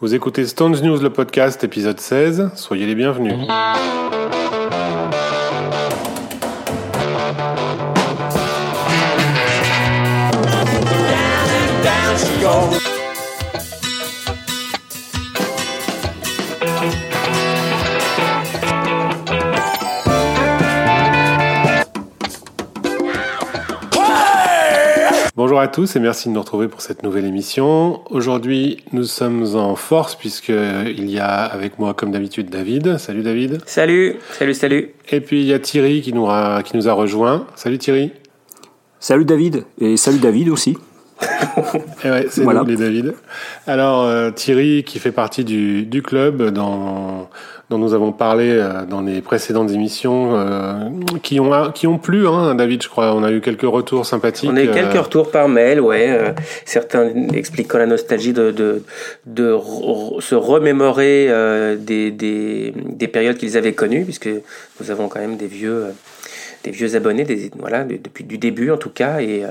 Vous écoutez Stones News, le podcast, épisode 16. Soyez les bienvenus. Bonjour à tous et merci de nous retrouver pour cette nouvelle émission. Aujourd'hui, nous sommes en force puisqu'il y a avec moi, comme d'habitude, David. Salut David. Salut, salut, salut. Et puis il y a Thierry qui nous a, qui nous a rejoint. Salut Thierry. Salut David. Et salut David aussi. Ouais, c'est Voilà. nous les David. Alors euh, Thierry qui fait partie du, du club dans, dont nous avons parlé euh, dans les précédentes émissions euh, qui ont qui ont plu hein, David je crois on a eu quelques retours sympathiques On a eu quelques retours par mail, ouais. certains expliquant la nostalgie de, de, de re- se remémorer des, des, des périodes qu'ils avaient connues, puisque nous avons quand même des vieux, des vieux abonnés, des, voilà, de- depuis du début en tout cas, et,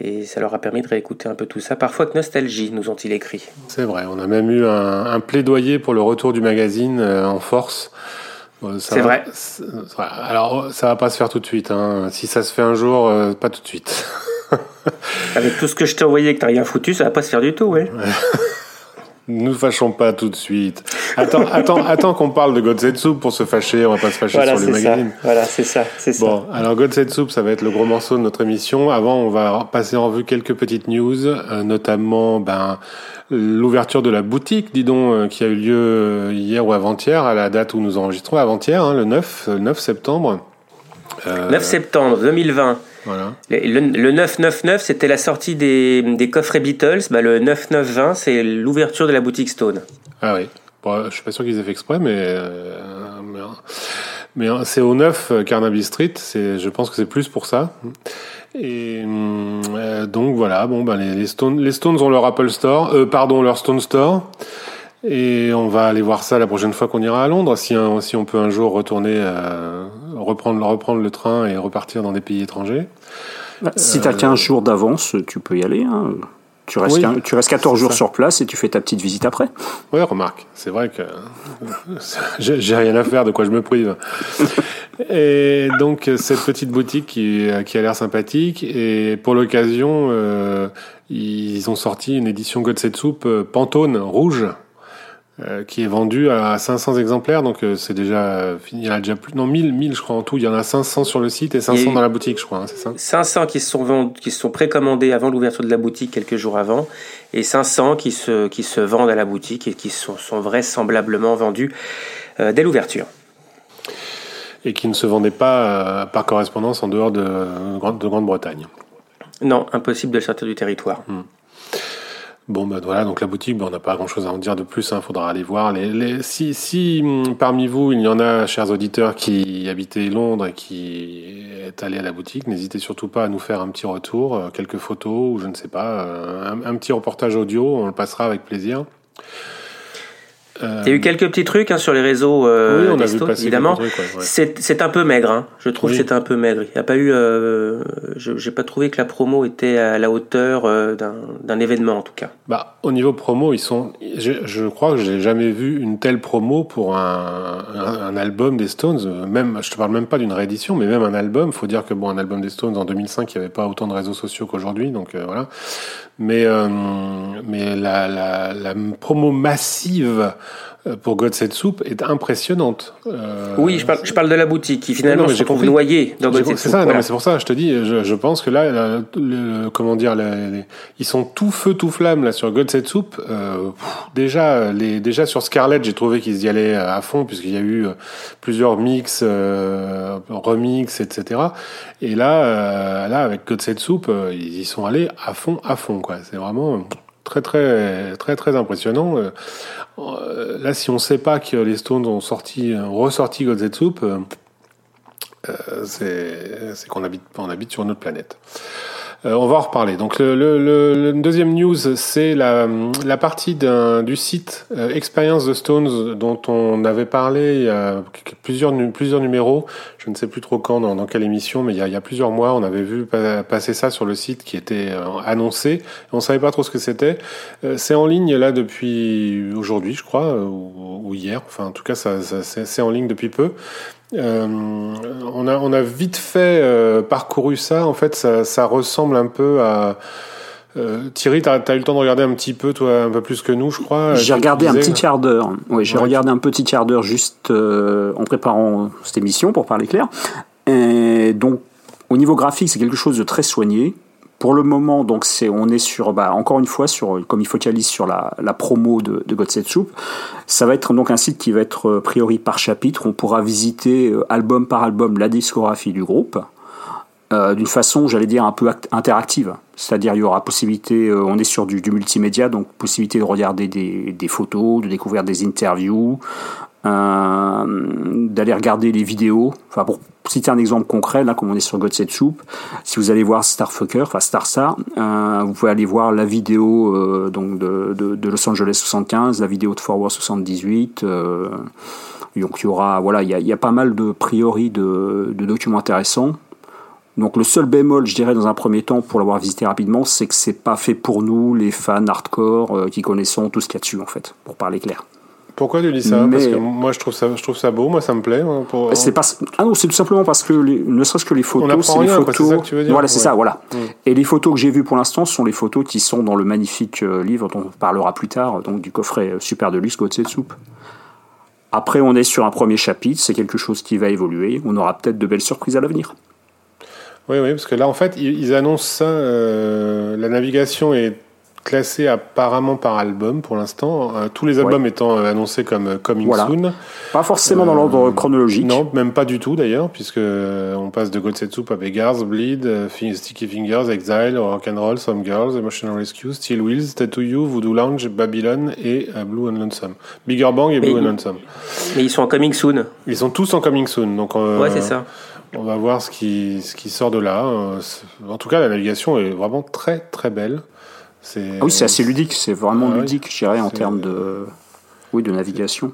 et ça leur a permis de réécouter un peu tout ça. Parfois que nostalgie, nous ont-ils écrit. C'est vrai, on a même eu un, un plaidoyer pour le retour du magazine euh, en force. Euh, C'est vrai. voilà. Alors, ça va pas se faire tout de suite. Hein. Si ça se fait un jour, euh, pas tout de suite. Avec tout ce que je t'ai envoyé et que t'as rien foutu, ça va pas se faire du tout, ouais. Nous fâchons pas tout de suite. Attends, attends, attends qu'on parle de Godsetsu pour se fâcher. On va pas se fâcher Voilà, sur le c'est ça. Voilà, c'est ça, c'est ça. Bon, alors Godsetsu, ça va être le gros morceau de notre émission. Avant, on va passer en revue quelques petites news, euh, notamment ben, l'ouverture de la boutique, dis donc, euh, qui a eu lieu euh, hier ou avant-hier, à la date où nous enregistrons, avant-hier, hein, le 9, euh, 9 septembre. Euh, 9 septembre 2020. Voilà. Le, le, le 999, c'était la sortie des, des coffrets Beatles. Bah, le 9920, c'est l'ouverture de la boutique Stone. Ah oui. Bon, je suis pas sûr qu'ils aient fait exprès, mais euh, mais, mais, euh, c'est au 9 euh, Carnaby Street. C'est, je pense que c'est plus pour ça. Et euh, donc voilà. Bon, ben les, les Stones, les Stones ont leur Apple Store, euh, pardon, leur Stone Store. Et on va aller voir ça la prochaine fois qu'on ira à Londres, si, si on peut un jour retourner, euh, reprendre, reprendre le train et repartir dans des pays étrangers. Si tu as 15 jours d'avance, tu peux y aller. hein. Tu, restes Oui, quin- tu restes 14 c'est jours ça. sur place et tu fais ta petite visite après. Ouais, remarque, c'est vrai que j'ai rien à faire, de quoi je me prive. Et donc cette petite boutique qui, qui a l'air sympathique et pour l'occasion, euh, ils ont sorti une édition Godsetsu euh, Pantone rouge euh, qui est vendue à 500 exemplaires, donc euh, c'est déjà fini. Il y en a déjà plus, non 1000, 1000 je crois en tout. Il y en a 500 sur le site et 500 Il y a eu- dans la boutique, je crois, hein, c'est ça? 500 qui se sont, vend- qui se sont précommandés avant l'ouverture de la boutique quelques jours avant, et 500 qui se, qui se vendent à la boutique et qui sont, sont vraisemblablement vendus euh, dès l'ouverture. Et qui ne se vendaient pas euh, par correspondance en dehors de, de Grande-Bretagne? Non, impossible de sortir du territoire. Bon, ben voilà, donc la boutique, ben, on n'a pas grand-chose à en dire de plus, il faudra aller voir. Les, si, si hum, parmi vous, il y en a, chers auditeurs, qui habitaient Londres et qui est allé à la boutique, n'hésitez surtout pas à nous faire un petit retour, euh, quelques photos, ou je ne sais pas, euh, un petit reportage audio, on le passera avec plaisir. Euh, Il y a eu quelques petits trucs hein, sur les réseaux euh, oui, on a des vu évidemment. quelques trucs, ouais, ouais. C'est c'est un peu maigre, hein. je trouve Oui. que c'est un peu maigre. Il n'y a pas eu, euh, je j'ai pas trouvé que la promo était à la hauteur euh, d'un d'un événement en tout cas. Bah, au niveau promo, ils sont. Je, je crois que j'ai jamais vu une telle promo pour un, un, un album des Stones. Même, je te parle même pas d'une réédition, mais même un album. Faut dire que bon, un album des Stones en 2005, il n'y avait pas autant de réseaux sociaux qu'aujourd'hui, donc euh, voilà. Mais euh, mais la, la, la promo massive pour God Set Soup est impressionnante. Euh, oui, je parle, je parle de la boutique qui finalement Non, mais se retrouve noyée dans God C'est ça, non, voilà. mais c'est pour ça, je te dis, je, je pense que là, là, le- le- comment dire, les- les- ils sont tout feu, tout flamme là sur God Set Soup. Euh, pff, déjà, les, déjà sur Scarlett, j'ai trouvé qu'ils y allaient à fond, puisqu'il y a eu euh, plusieurs mix, euh, remix, etc. Et là, euh, là, avec God Set Soup, euh, ils y sont allés à fond, à fond, quoi. C'est vraiment euh, très, très, très, très impressionnant. Euh, euh, là, si on sait pas que les Stones ont sorti, ressorti God Set Soup, euh, c'est qu'on habite, on habite sur une autre planète. Euh, on va en reparler. Donc le, le, le, deuxième news, c'est la, la partie du site euh, Experience the Stones dont on avait parlé il y a plusieurs, plusieurs numéros. Je ne sais plus trop quand, dans, dans quelle émission, mais il y, a, il y, a, plusieurs mois, on avait vu passer ça sur le site qui était euh, annoncé. On savait pas trop ce que c'était. c'est en ligne là depuis aujourd'hui, je crois, ou, ou, hier. Enfin, en tout cas, ça, ça c'est en ligne depuis peu. Euh, on, a, on a vite fait euh, parcouru ça. En fait, ça, ça ressemble un peu à. Euh, Thierry, tu as, eu le temps de regarder un petit peu, toi, un peu plus que nous, je crois. J'ai regardé un petit quart d'heure. Oui, j'ai regardé un petit quart d'heure juste en préparant cette émission, pour parler clair. Et donc, au niveau graphique, c'est quelque chose de très soigné. Pour le moment, donc c'est, on est sur, bah, encore une fois, sur, comme il focalise sur la, la promo de, de God Soup, ça va être donc un site qui va être euh, priori par chapitre. On pourra visiter euh, album par album la discographie du groupe. Euh, d'une façon, j'allais dire, un peu interactive. C'est-à-dire, il y aura possibilité, on est sur du, du, multimédia, donc possibilité de regarder des, des, photos, de découvrir des interviews, d'aller regarder les vidéos. Enfin, pour citer un exemple concret, là, comme on est sur God Set Soup, si vous allez voir Starfucker, enfin Star Star, euh, vous pouvez aller voir la vidéo euh, donc de, Los Angeles 75, la vidéo de Forward 78. Euh, donc il y aura, voilà, il y a, pas mal de priori de, documents intéressants. Donc le seul bémol, je dirais, dans un premier temps, pour l'avoir visité rapidement, c'est que c'est pas fait pour nous, les fans hardcore, euh, qui connaissons tout ce qu'il y a dessus, en fait, pour parler clair. Pourquoi tu dis ça? Parce que moi je trouve ça, je trouve ça beau, moi ça me plaît. Hein, pour... C'est pas... Ah non, c'est tout simplement parce que les... ne serait-ce que les photos, c'est les photos. Ça que tu veux dire voilà, c'est ça, voilà. Mm. Et les photos que j'ai vues pour l'instant sont les photos qui sont dans le magnifique euh, livre dont on parlera plus tard, donc du coffret euh, super de luxe de Soup. Après, on est sur un premier chapitre, c'est quelque chose qui va évoluer. On aura peut-être de belles surprises à l'avenir. Oui, oui, parce que là, en fait, ils annoncent ça. Euh, la navigation est classé apparemment par album pour l'instant, euh, tous les albums étant euh, annoncés comme euh, Coming Soon. Pas forcément dans l'ordre chronologique. Non, même pas du tout d'ailleurs, puisque on passe de Soup à Beggars, Bleed, Sticky Fingers, Exile, Rock'n'Roll, Some Girls, Emotional Rescue, Steel Wheels, Tattoo You, Voodoo Lounge, Babylon et Blue and Lonesome. Bigger Bang et Blue and Lonesome. Mais ils sont en Coming Soon. Ils sont tous en Coming Soon, donc. ouais, c'est ça. On va voir ce qui, ce qui sort de là. En tout cas, la navigation est vraiment très très belle. Ah oui, c'est assez ludique, c'est vraiment ah ludique, je dirais, en termes de, oui, de navigation.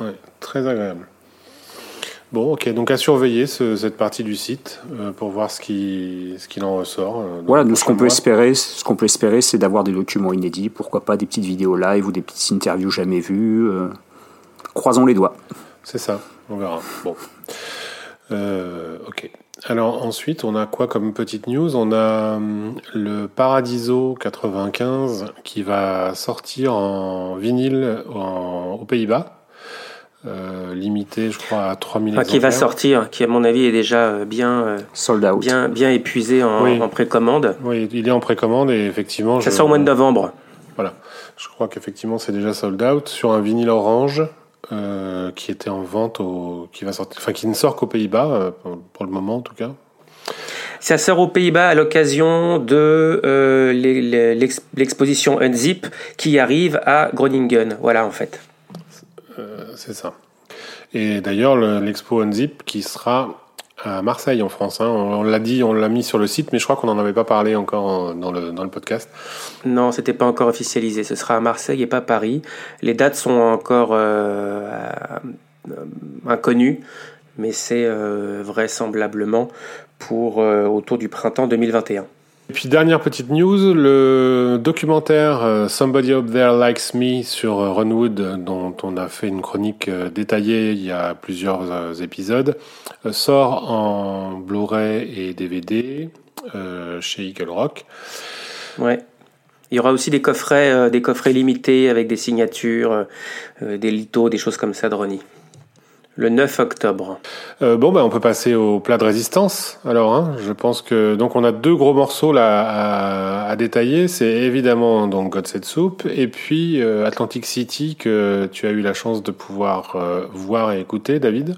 Ouais, très agréable. Bon, ok, donc à surveiller cette partie du site euh, pour voir ce qui ce qu'il en ressort. Euh, voilà, nous ce qu'on peut espérer, ce qu'on peut espérer, c'est d'avoir des documents inédits, pourquoi pas des petites vidéos live ou des petites interviews jamais vues. Euh, croisons les doigts. C'est ça, on verra. Bon, ok. Alors ensuite, on a quoi comme petite news? On a hum, le Paradiso 95 qui va sortir en vinyle aux Pays-Bas. Euh, limité, je crois, à 3000 enfin, Qui va sortir, qui à mon avis est déjà euh, bien, euh, Sold out. bien, bien épuisé en, précommande. Oui, il est en précommande et effectivement. Ça sort au mois de novembre. Voilà, je crois qu'effectivement c'est déjà sold out sur un vinyle orange. Euh, qui était en vente, au, qui va sortir, enfin qui ne sort qu'aux Pays-Bas euh, pour, le moment en tout cas. Ça sort aux Pays-Bas à l'occasion de euh, l'exposition Unzip qui arrive à Groningen. Voilà en fait. c'est ça. Et d'ailleurs l'expo Unzip qui sera à Marseille en France. Hein. On, l'a dit, on l'a mis sur le site, mais je crois qu'on n'en avait pas parlé encore dans le, dans le podcast. Non, c'était pas encore officialisé. Ce sera à Marseille et pas Paris. Les dates sont encore euh, euh, inconnues, mais c'est euh, vraisemblablement pour autour du printemps 2021. Et puis dernière petite news, le documentaire euh, Somebody Up There Likes Me sur euh, Runwood, dont on a fait une chronique euh, détaillée il y a plusieurs épisodes, sort en Blu-ray et DVD chez Eagle Rock. Ouais. Il y aura aussi des coffrets, des coffrets limités avec des signatures, des lithos, des choses comme ça de Ronnie le 9 octobre. Euh, bon, ben, on peut passer au plat de résistance. Alors, hein, je pense que donc on a deux gros morceaux là à, détailler. C'est évidemment donc God Set Soup et puis euh, Atlantic City que tu as eu la chance de pouvoir euh, voir et écouter, David.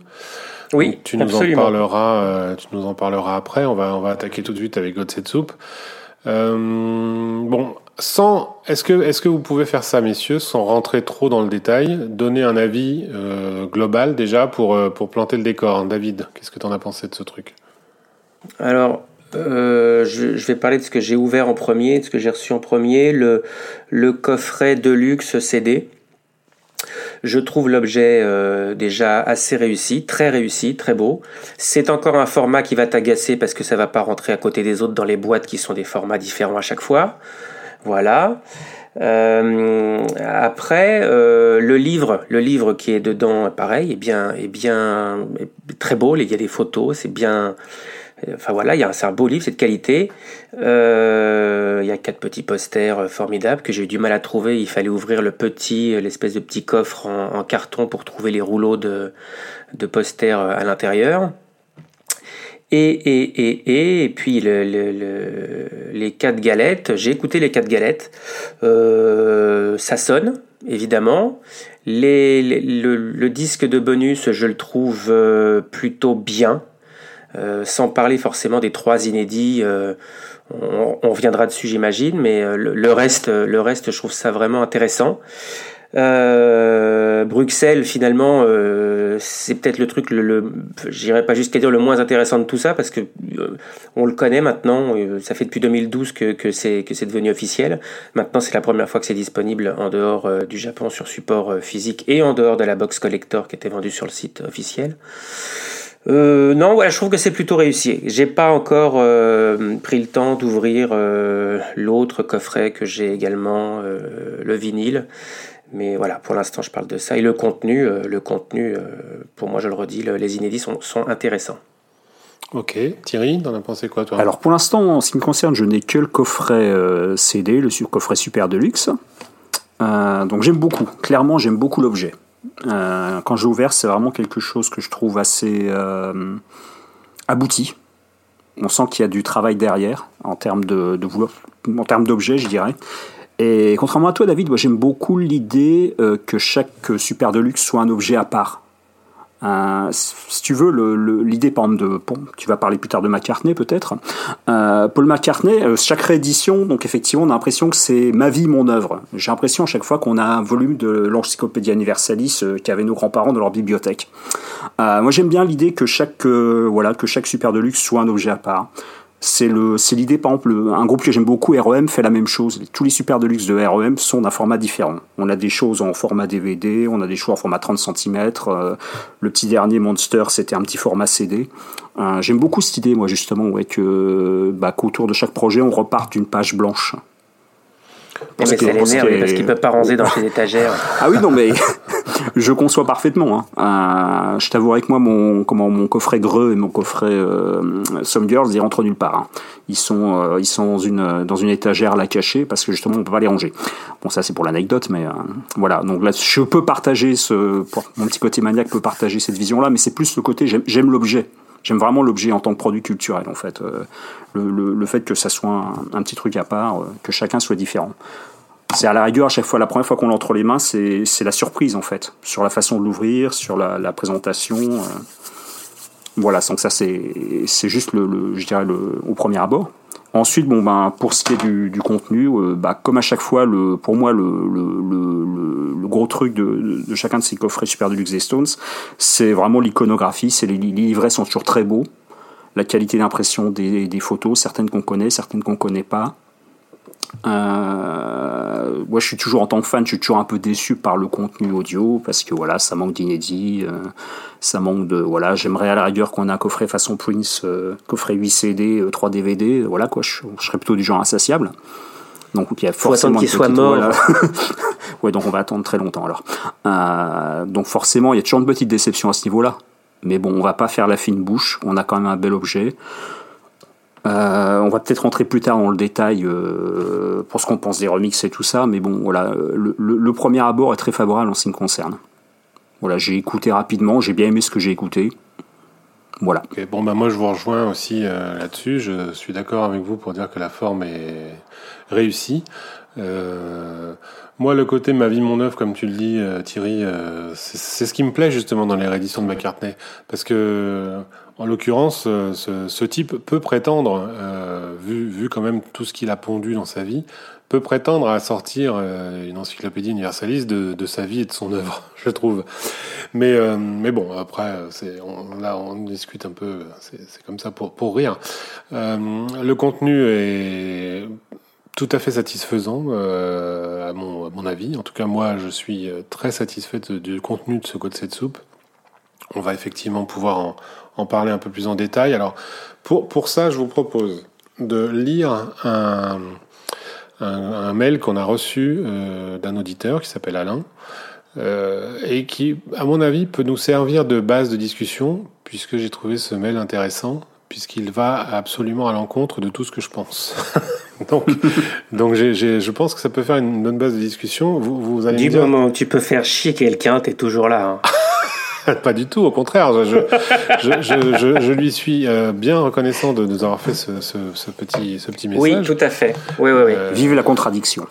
Oui, tu nous en parleras. tu nous en parleras après. On va on va attaquer tout de suite avec God Set Soup. bon, sans, est-ce que, est-ce que vous pouvez faire ça, messieurs, sans rentrer trop dans le détail, donner un avis euh, global déjà pour, euh, pour planter le décor David, qu'est-ce que tu en as pensé de ce truc? Alors, euh, je, vais parler de ce que j'ai ouvert en premier, de ce que j'ai reçu en premier, le, coffret Deluxe CD. Je trouve l'objet déjà assez réussi, très réussi, très beau. C'est encore un format qui va t'agacer parce que ça va pas rentrer à côté des autres dans les boîtes qui sont des formats différents à chaque fois. Voilà. Euh, après, euh, le livre, le livre qui est dedans, pareil, est bien, est bien, très beau. Il y a des photos, c'est bien. Enfin voilà, il y a un beau livre, c'est de qualité. Euh, il y a quatre petits posters formidables que j'ai eu du mal à trouver. Il fallait ouvrir le petit, l'espèce de petit coffre en, carton pour trouver les rouleaux de posters à l'intérieur. Et, et, et, et, puis le, le, les quatre galettes, j'ai écouté les quatre galettes, euh, ça sonne, évidemment. Le, disque de bonus, je le trouve euh, plutôt bien, euh, sans parler forcément des trois inédits. On, on, reviendra dessus, j'imagine, mais le, reste, le reste, je trouve ça vraiment intéressant. Euh, Bruxelles, finalement, euh, c'est peut-être le truc, le, le pas jusqu'à dire le moins intéressant de tout ça, parce que euh, on le connaît maintenant. Euh, ça fait depuis 2012 que, que c'est que c'est devenu officiel. Maintenant, c'est la première fois que c'est disponible en dehors euh, du Japon sur support physique et en dehors de la box collector qui était vendue sur le site officiel. Euh, non, voilà, je trouve que c'est plutôt réussi. J'ai pas encore euh, pris le temps d'ouvrir euh, l'autre coffret que j'ai également, le vinyle. Mais voilà, pour l'instant, je parle de ça. Et le contenu, euh, le contenu, euh, pour moi, je le redis, les inédits sont, sont intéressants. Ok, Thierry, t'en as pensé quoi toi? Alors pour l'instant, en ce qui me concerne, je n'ai que le coffret euh, CD, le coffret super deluxe. donc j'aime beaucoup, clairement j'aime beaucoup l'objet. quand j'ai ouvert, c'est vraiment quelque chose que je trouve assez abouti. On sent qu'il y a du travail derrière en termes de, de en termes d'objet, je dirais. Et contrairement à toi, David, moi j'aime beaucoup l'idée euh, que chaque super deluxe soit un objet à part. Euh, si tu veux, l'idée, par exemple, de, bon, tu vas parler plus tard de McCartney peut-être. Euh, Paul McCartney, chaque réédition, donc effectivement, on a l'impression que c'est ma vie, mon œuvre. J'ai l'impression à chaque fois qu'on a un volume de l'Encyclopédie Universalis qu'avaient nos grands-parents dans leur bibliothèque. moi, j'aime bien l'idée que chaque, voilà, que chaque super deluxe soit un objet à part. C'est le, c'est l'idée, par exemple, un groupe que j'aime beaucoup, REM, fait la même chose. Tous les super deluxe de REM sont d'un format différent. On a des choses en format DVD, on a des choses en format 30 cm. Euh, le petit dernier Monster, c'était un petit format CD. Euh, j'aime beaucoup cette idée, moi, justement, ouais, que, bah, qu'autour de chaque projet, on reparte d'une page blanche. Parce mais ça l'énerve parce qu'il peut pas ranger dans ses étagères. Ah oui, non, mais je conçois parfaitement. Hein. Euh, je t'avouerai que moi, mon, comment, mon coffret Greux et mon coffret euh, Some Girls, ils rentrent nulle part. Hein. Ils sont, euh, ils sont dans une, dans une étagère à la cacher parce que justement, on peut pas les ranger. Bon, ça, c'est pour l'anecdote, mais euh, voilà. Donc là, je peux partager ce, mon petit côté maniaque peut partager cette vision-là, mais c'est plus le côté, j'aime l'objet. J'aime vraiment l'objet en tant que produit culturel, en fait. Euh, le, le, le, fait que ça soit un, un petit truc à part, que chacun soit différent c'est à la rigueur, à chaque fois, la première fois qu'on l'a entre les mains, c'est la surprise en fait, sur la façon de l'ouvrir, sur la, la présentation. Euh. Voilà, donc ça c'est juste le, le, je dirais le, au premier abord. Ensuite, bon ben pour ce qui est du, du contenu, euh, bah, comme à chaque fois, le, pour moi le, le, gros truc de, de, chacun de ces coffrets Super Deluxe Stones, c'est vraiment l'iconographie. C'est les, les livrets sont toujours très beaux. La qualité d'impression des, des photos, certaines qu'on connaît, certaines qu'on connaît pas. Euh, moi, je suis toujours en tant que fan, je suis toujours un peu déçu par le contenu audio parce que voilà, ça manque d'inédit, euh, ça manque de voilà. J'aimerais à la rigueur qu'on ait un coffret façon Prince, euh, coffret 8 CD, 3 DVD, voilà quoi. Je, serais plutôt du genre insatiable. Donc il y a forcément qu'il soit mort. ouais, donc on va attendre très longtemps alors. Euh, donc forcément, il y a toujours une petite déception à ce niveau-là. Mais bon, on va pas faire la fine bouche. On a quand même un bel objet. Euh, on va peut-être rentrer plus tard dans le détail euh, pour ce qu'on pense des remixes et tout ça, mais bon, voilà, le, premier abord est très favorable en ce qui me concerne. Voilà, j'ai écouté rapidement, j'ai bien aimé ce que j'ai écouté. Voilà. bon, bah moi je vous rejoins aussi euh, là-dessus. Je suis d'accord avec vous pour dire que la forme est, réussi. moi, le côté ma vie, mon œuvre, comme tu le dis, Thierry, c'est ce qui me plaît justement dans les rééditions de McCartney, parce que en l'occurrence, ce, ce, type peut prétendre, vu, vu quand même tout ce qu'il a pondu dans sa vie, peut prétendre à sortir euh, une encyclopédie universaliste de, sa vie et de son œuvre, je trouve. Mais, euh, mais bon, après, on, là, on discute un peu, c'est, comme ça pour, pour rire. Euh, le contenu est tout à fait satisfaisant, à, mon, à mon avis. En tout cas, moi, je suis très satisfait du contenu de ce Code de soupe. On va effectivement pouvoir en, en parler un peu plus en détail. Alors, pour, pour ça, je vous propose de lire un un, mail qu'on a reçu euh, d'un auditeur qui s'appelle Alain euh, et qui, à mon avis, peut nous servir de base de discussion puisque j'ai trouvé ce mail intéressant puisqu'il va absolument à l'encontre de tout ce que je pense. donc, donc je pense que ça peut faire une bonne base de discussion. Vous, vous allez du moment où tu peux faire chier quelqu'un, t'es toujours là. Hein. Pas du tout, au contraire. Je, je, lui suis euh, bien reconnaissant de nous avoir fait ce, petit, ce petit message. Oui, tout à fait. Oui, oui, oui. Euh, Vive la contradiction.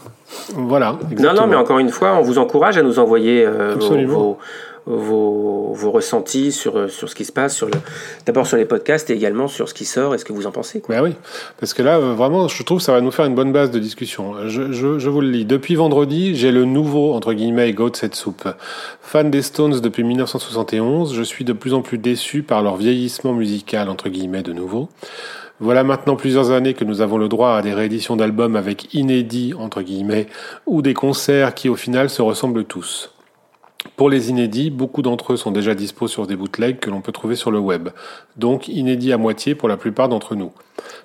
Voilà. Non, non, mais encore une fois, on vous encourage à nous envoyer euh, vos, vos, vos, ressentis sur, sur ce qui se passe, d'abord sur les podcasts et également sur ce qui sort et ce que vous en pensez. Quoi. Ben oui, parce que là, euh, vraiment, je trouve que ça va nous faire une bonne base de discussion. Je, je, je vous le lis. Depuis vendredi, j'ai le nouveau, entre guillemets, Goat Set Soup. Fan des Stones depuis 1971, je suis de plus en plus déçu par leur vieillissement musical, entre guillemets, de nouveau. Voilà maintenant plusieurs années que nous avons le droit à des rééditions d'albums avec inédits, entre guillemets, ou des concerts qui au final se ressemblent tous. Pour les inédits, beaucoup d'entre eux sont déjà dispos sur des bootlegs que l'on peut trouver sur le web, donc inédits à moitié pour la plupart d'entre nous.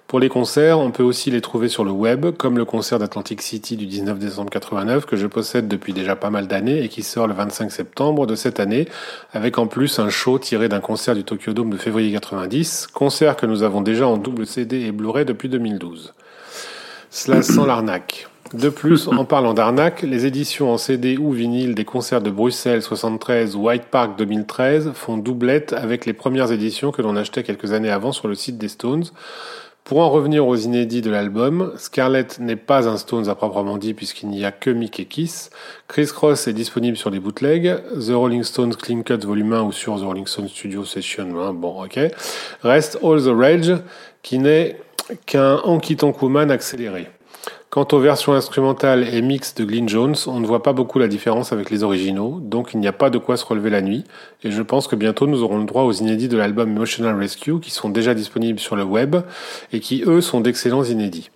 Pour les concerts, on peut aussi les trouver sur le web, comme le concert d'Atlantic City du 19 décembre 89 que je possède depuis déjà pas mal d'années et qui sort le 25 septembre de cette année, avec en plus un show tiré d'un concert du Tokyo Dome de février 90, concert que nous avons déjà en double CD et Blu-ray depuis 2012. Cela sent l'arnaque. De plus, en parlant d'arnaque, les éditions en CD ou vinyle des concerts de Bruxelles 73 ou White Park 2013 font doublette avec les premières éditions que l'on achetait quelques années avant sur le site des Stones. Pour en revenir aux inédits de l'album, Scarlett n'est pas un Stones à proprement dit puisqu'il n'y a que Mick et Kiss. Chris Cross est disponible sur les bootlegs. The Rolling Stones Clean Cut Volume 1 ou sur The Rolling Stones Studio Session 1. Bon, ok. Reste All the Rage qui n'est qu'un Honky Tonk accéléré. Quant aux versions instrumentales et mixtes de Glyn Jones, on ne voit pas beaucoup la différence avec les originaux, donc il n'y a pas de quoi se relever la nuit, et je pense que bientôt nous aurons le droit aux inédits de l'album Emotional Rescue qui sont déjà disponibles sur le web et qui eux sont d'excellents inédits.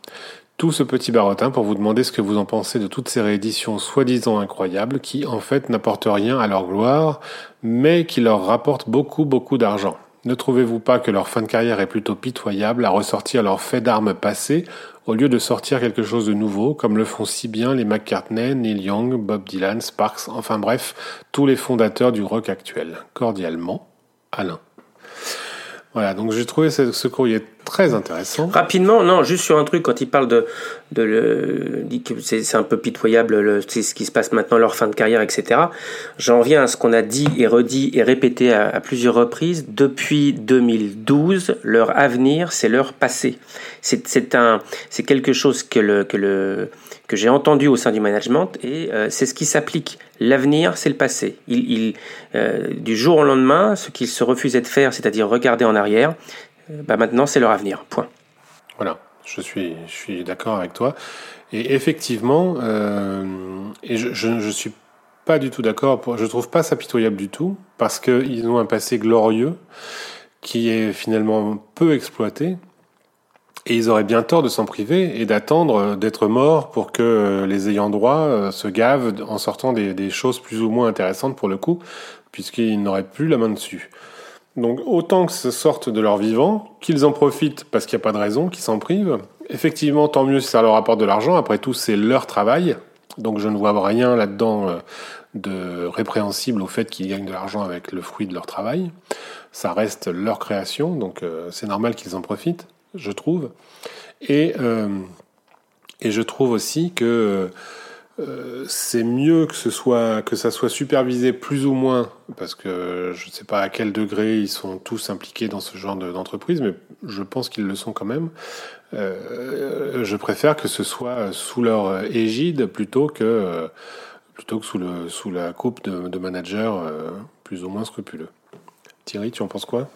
Tout ce petit barotin pour vous demander ce que vous en pensez de toutes ces rééditions soi-disant incroyables qui en fait n'apportent rien à leur gloire, mais qui leur rapportent beaucoup beaucoup d'argent. Ne trouvez-vous pas que leur fin de carrière est plutôt pitoyable à ressortir leurs faits d'armes passés au lieu de sortir quelque chose de nouveau, comme le font si bien les McCartney, Neil Young, Bob Dylan, Sparks, enfin bref, tous les fondateurs du rock actuel. Cordialement, Alain. Voilà, donc j'ai trouvé ce, courrier très intéressant. Rapidement, non, juste sur un truc, quand il parle de, le, c'est un peu pitoyable, c'est ce qui se passe maintenant, leur fin de carrière, etc. J'en viens à ce qu'on a dit et redit et répété à, plusieurs reprises. Depuis 2012, leur avenir, c'est leur passé. C'est quelque chose que le, que le, que j'ai entendu au sein du management et euh, c'est ce qui s'applique. L'avenir, c'est le passé. Euh, du jour au lendemain, ce qu'ils se refusaient de faire, c'est-à-dire regarder en arrière, bah maintenant c'est leur avenir. Point. Voilà, je suis, je suis d'accord avec toi. Et effectivement, et je, je, suis pas du tout d'accord. Je trouve pas ça pitoyable du tout parce qu'ils ont un passé glorieux qui est finalement peu exploité et ils auraient bien tort de s'en priver et d'attendre euh, d'être morts pour que euh, les ayants droit euh, se gavent en sortant des, choses plus ou moins intéressantes pour le coup, puisqu'ils n'auraient plus la main dessus. Donc autant que ce sorte de leur vivant, qu'ils en profitent parce qu'il n'y a pas de raison, qu'ils s'en privent. Effectivement, tant mieux si ça leur apporte de l'argent. Après tout, c'est leur travail. Donc je ne vois rien là-dedans de répréhensible au fait qu'ils gagnent de l'argent avec le fruit de leur travail. Ça reste leur création, donc c'est normal qu'ils en profitent je trouve. Et, euh, et je trouve aussi que euh, c'est mieux que ça soit supervisé plus ou moins parce que je ne sais pas à quel degré ils sont tous impliqués dans ce genre d'entreprise, mais je pense qu'ils le sont quand même. Euh, je préfère que ce soit sous leur égide plutôt que plutôt que sous la coupe de managers plus ou moins scrupuleux. Thierry, tu en penses quoi?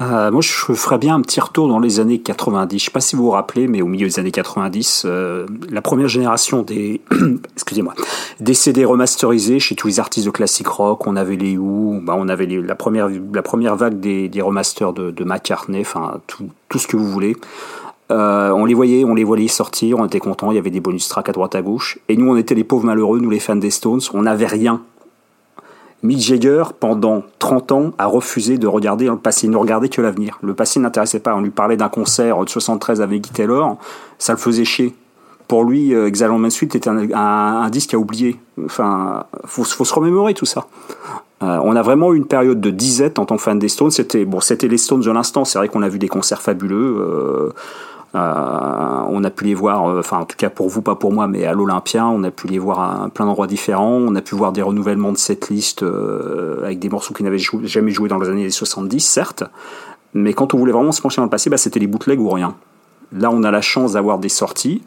Euh, moi, je ferais bien un petit retour dans les années 90. Je sais pas si vous vous rappelez, mais au milieu des années 90, euh, la première génération des, excusez-moi, des CD remasterisés chez tous les artistes de classique rock. On avait les Who, bah, on avait la première, la première vague des, des remasters de, de McCartney, enfin tout, tout ce que vous voulez. Euh, on les voyait, on les voyait sortir, on était contents, il y avait des bonus tracks à droite à gauche. Et nous, on était les pauvres malheureux, nous les fans des Stones, on n'avait rien Mick Jagger, pendant 30 ans, a refusé de regarder le passé. Il ne regardait que l'avenir. Le passé n'intéressait pas. On lui parlait d'un concert de 73 avec Guy Taylor. Ça le faisait chier. Pour lui, euh, Exile Main Suite était un, disque à oublier. Enfin, faut, se remémorer tout ça. Euh, on a vraiment eu une période de disette en tant que fan des Stones. C'était bon, les Stones de l'instant. C'est vrai qu'on a vu des concerts fabuleux. Euh, on a pu les voir, euh, enfin en tout cas pour vous, pas pour moi, mais à l'Olympia, on a pu les voir à plein d'endroits différents. On a pu voir des renouvellements de cette liste euh, avec des morceaux qui n'avaient jamais joué dans les années 70, certes. Mais quand on voulait vraiment se pencher dans le passé, bah, c'était les bootlegs ou rien. Là, on a la chance d'avoir des sorties.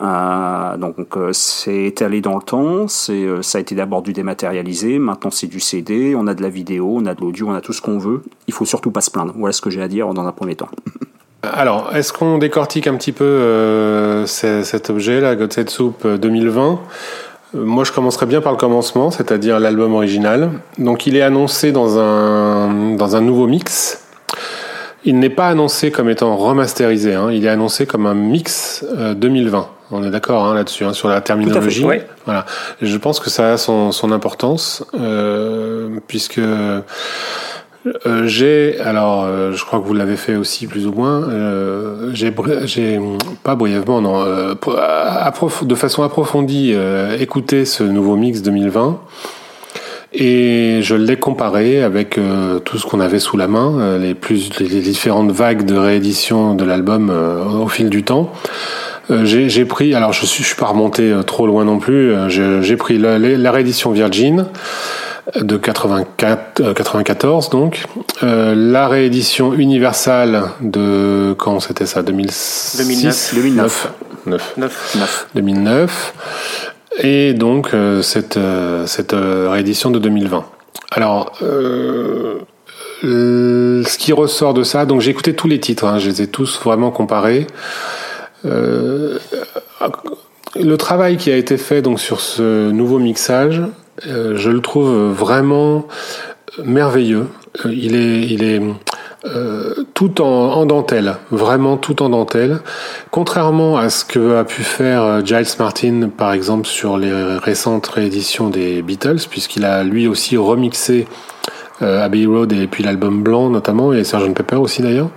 donc c'est étalé dans le temps, ça a été d'abord du dématérialisé, maintenant c'est du CD, on a de la vidéo, on a de l'audio, on a tout ce qu'on veut. Il faut surtout pas se plaindre. Voilà ce que j'ai à dire dans un premier temps. Alors, est-ce qu'on décortique un petit peu euh, cet objet, là, God Soup 2020 moi, je commencerai bien par le commencement, c'est-à-dire l'album original. Donc, il est annoncé dans un, dans un nouveau mix. Il n'est pas annoncé comme étant remasterisé, hein. il est annoncé comme un mix 2020. Euh, On est d'accord hein, là-dessus, hein, sur la terminologie. Voilà. Je pense que ça a son, son importance, euh, puisque euh, j'ai, alors, euh, je crois que vous l'avez fait aussi plus ou moins. Euh, j'ai, j'ai pas brièvement, non, euh, de façon approfondie, écouté ce nouveau mix 2020 et je l'ai comparé avec tout ce qu'on avait sous la main, les plus, les différentes vagues de réédition de l'album au fil du temps. j'ai, j'ai pris, alors je suis, je suis pas remonté trop loin non plus. j'ai pris la, la réédition Virgin de 84, 94 euh, donc. Euh, la réédition universale de quand c'était ça 2006 2009 2009 2009 et donc euh, cette cette réédition de 2020. Alors ce qui ressort de ça, donc j'ai écouté tous les titres, hein, je les ai tous vraiment comparés. le travail qui a été fait donc sur ce nouveau mixage, euh, je le trouve vraiment merveilleux. Euh, il est, il est euh, tout en, en, dentelle, vraiment tout en dentelle. Contrairement à ce que a pu faire Giles Martin, par exemple, sur les récentes rééditions des Beatles, puisqu'il a lui aussi remixé Abbey Road et puis l'album Blanc notamment, et Sgt Pepper aussi d'ailleurs.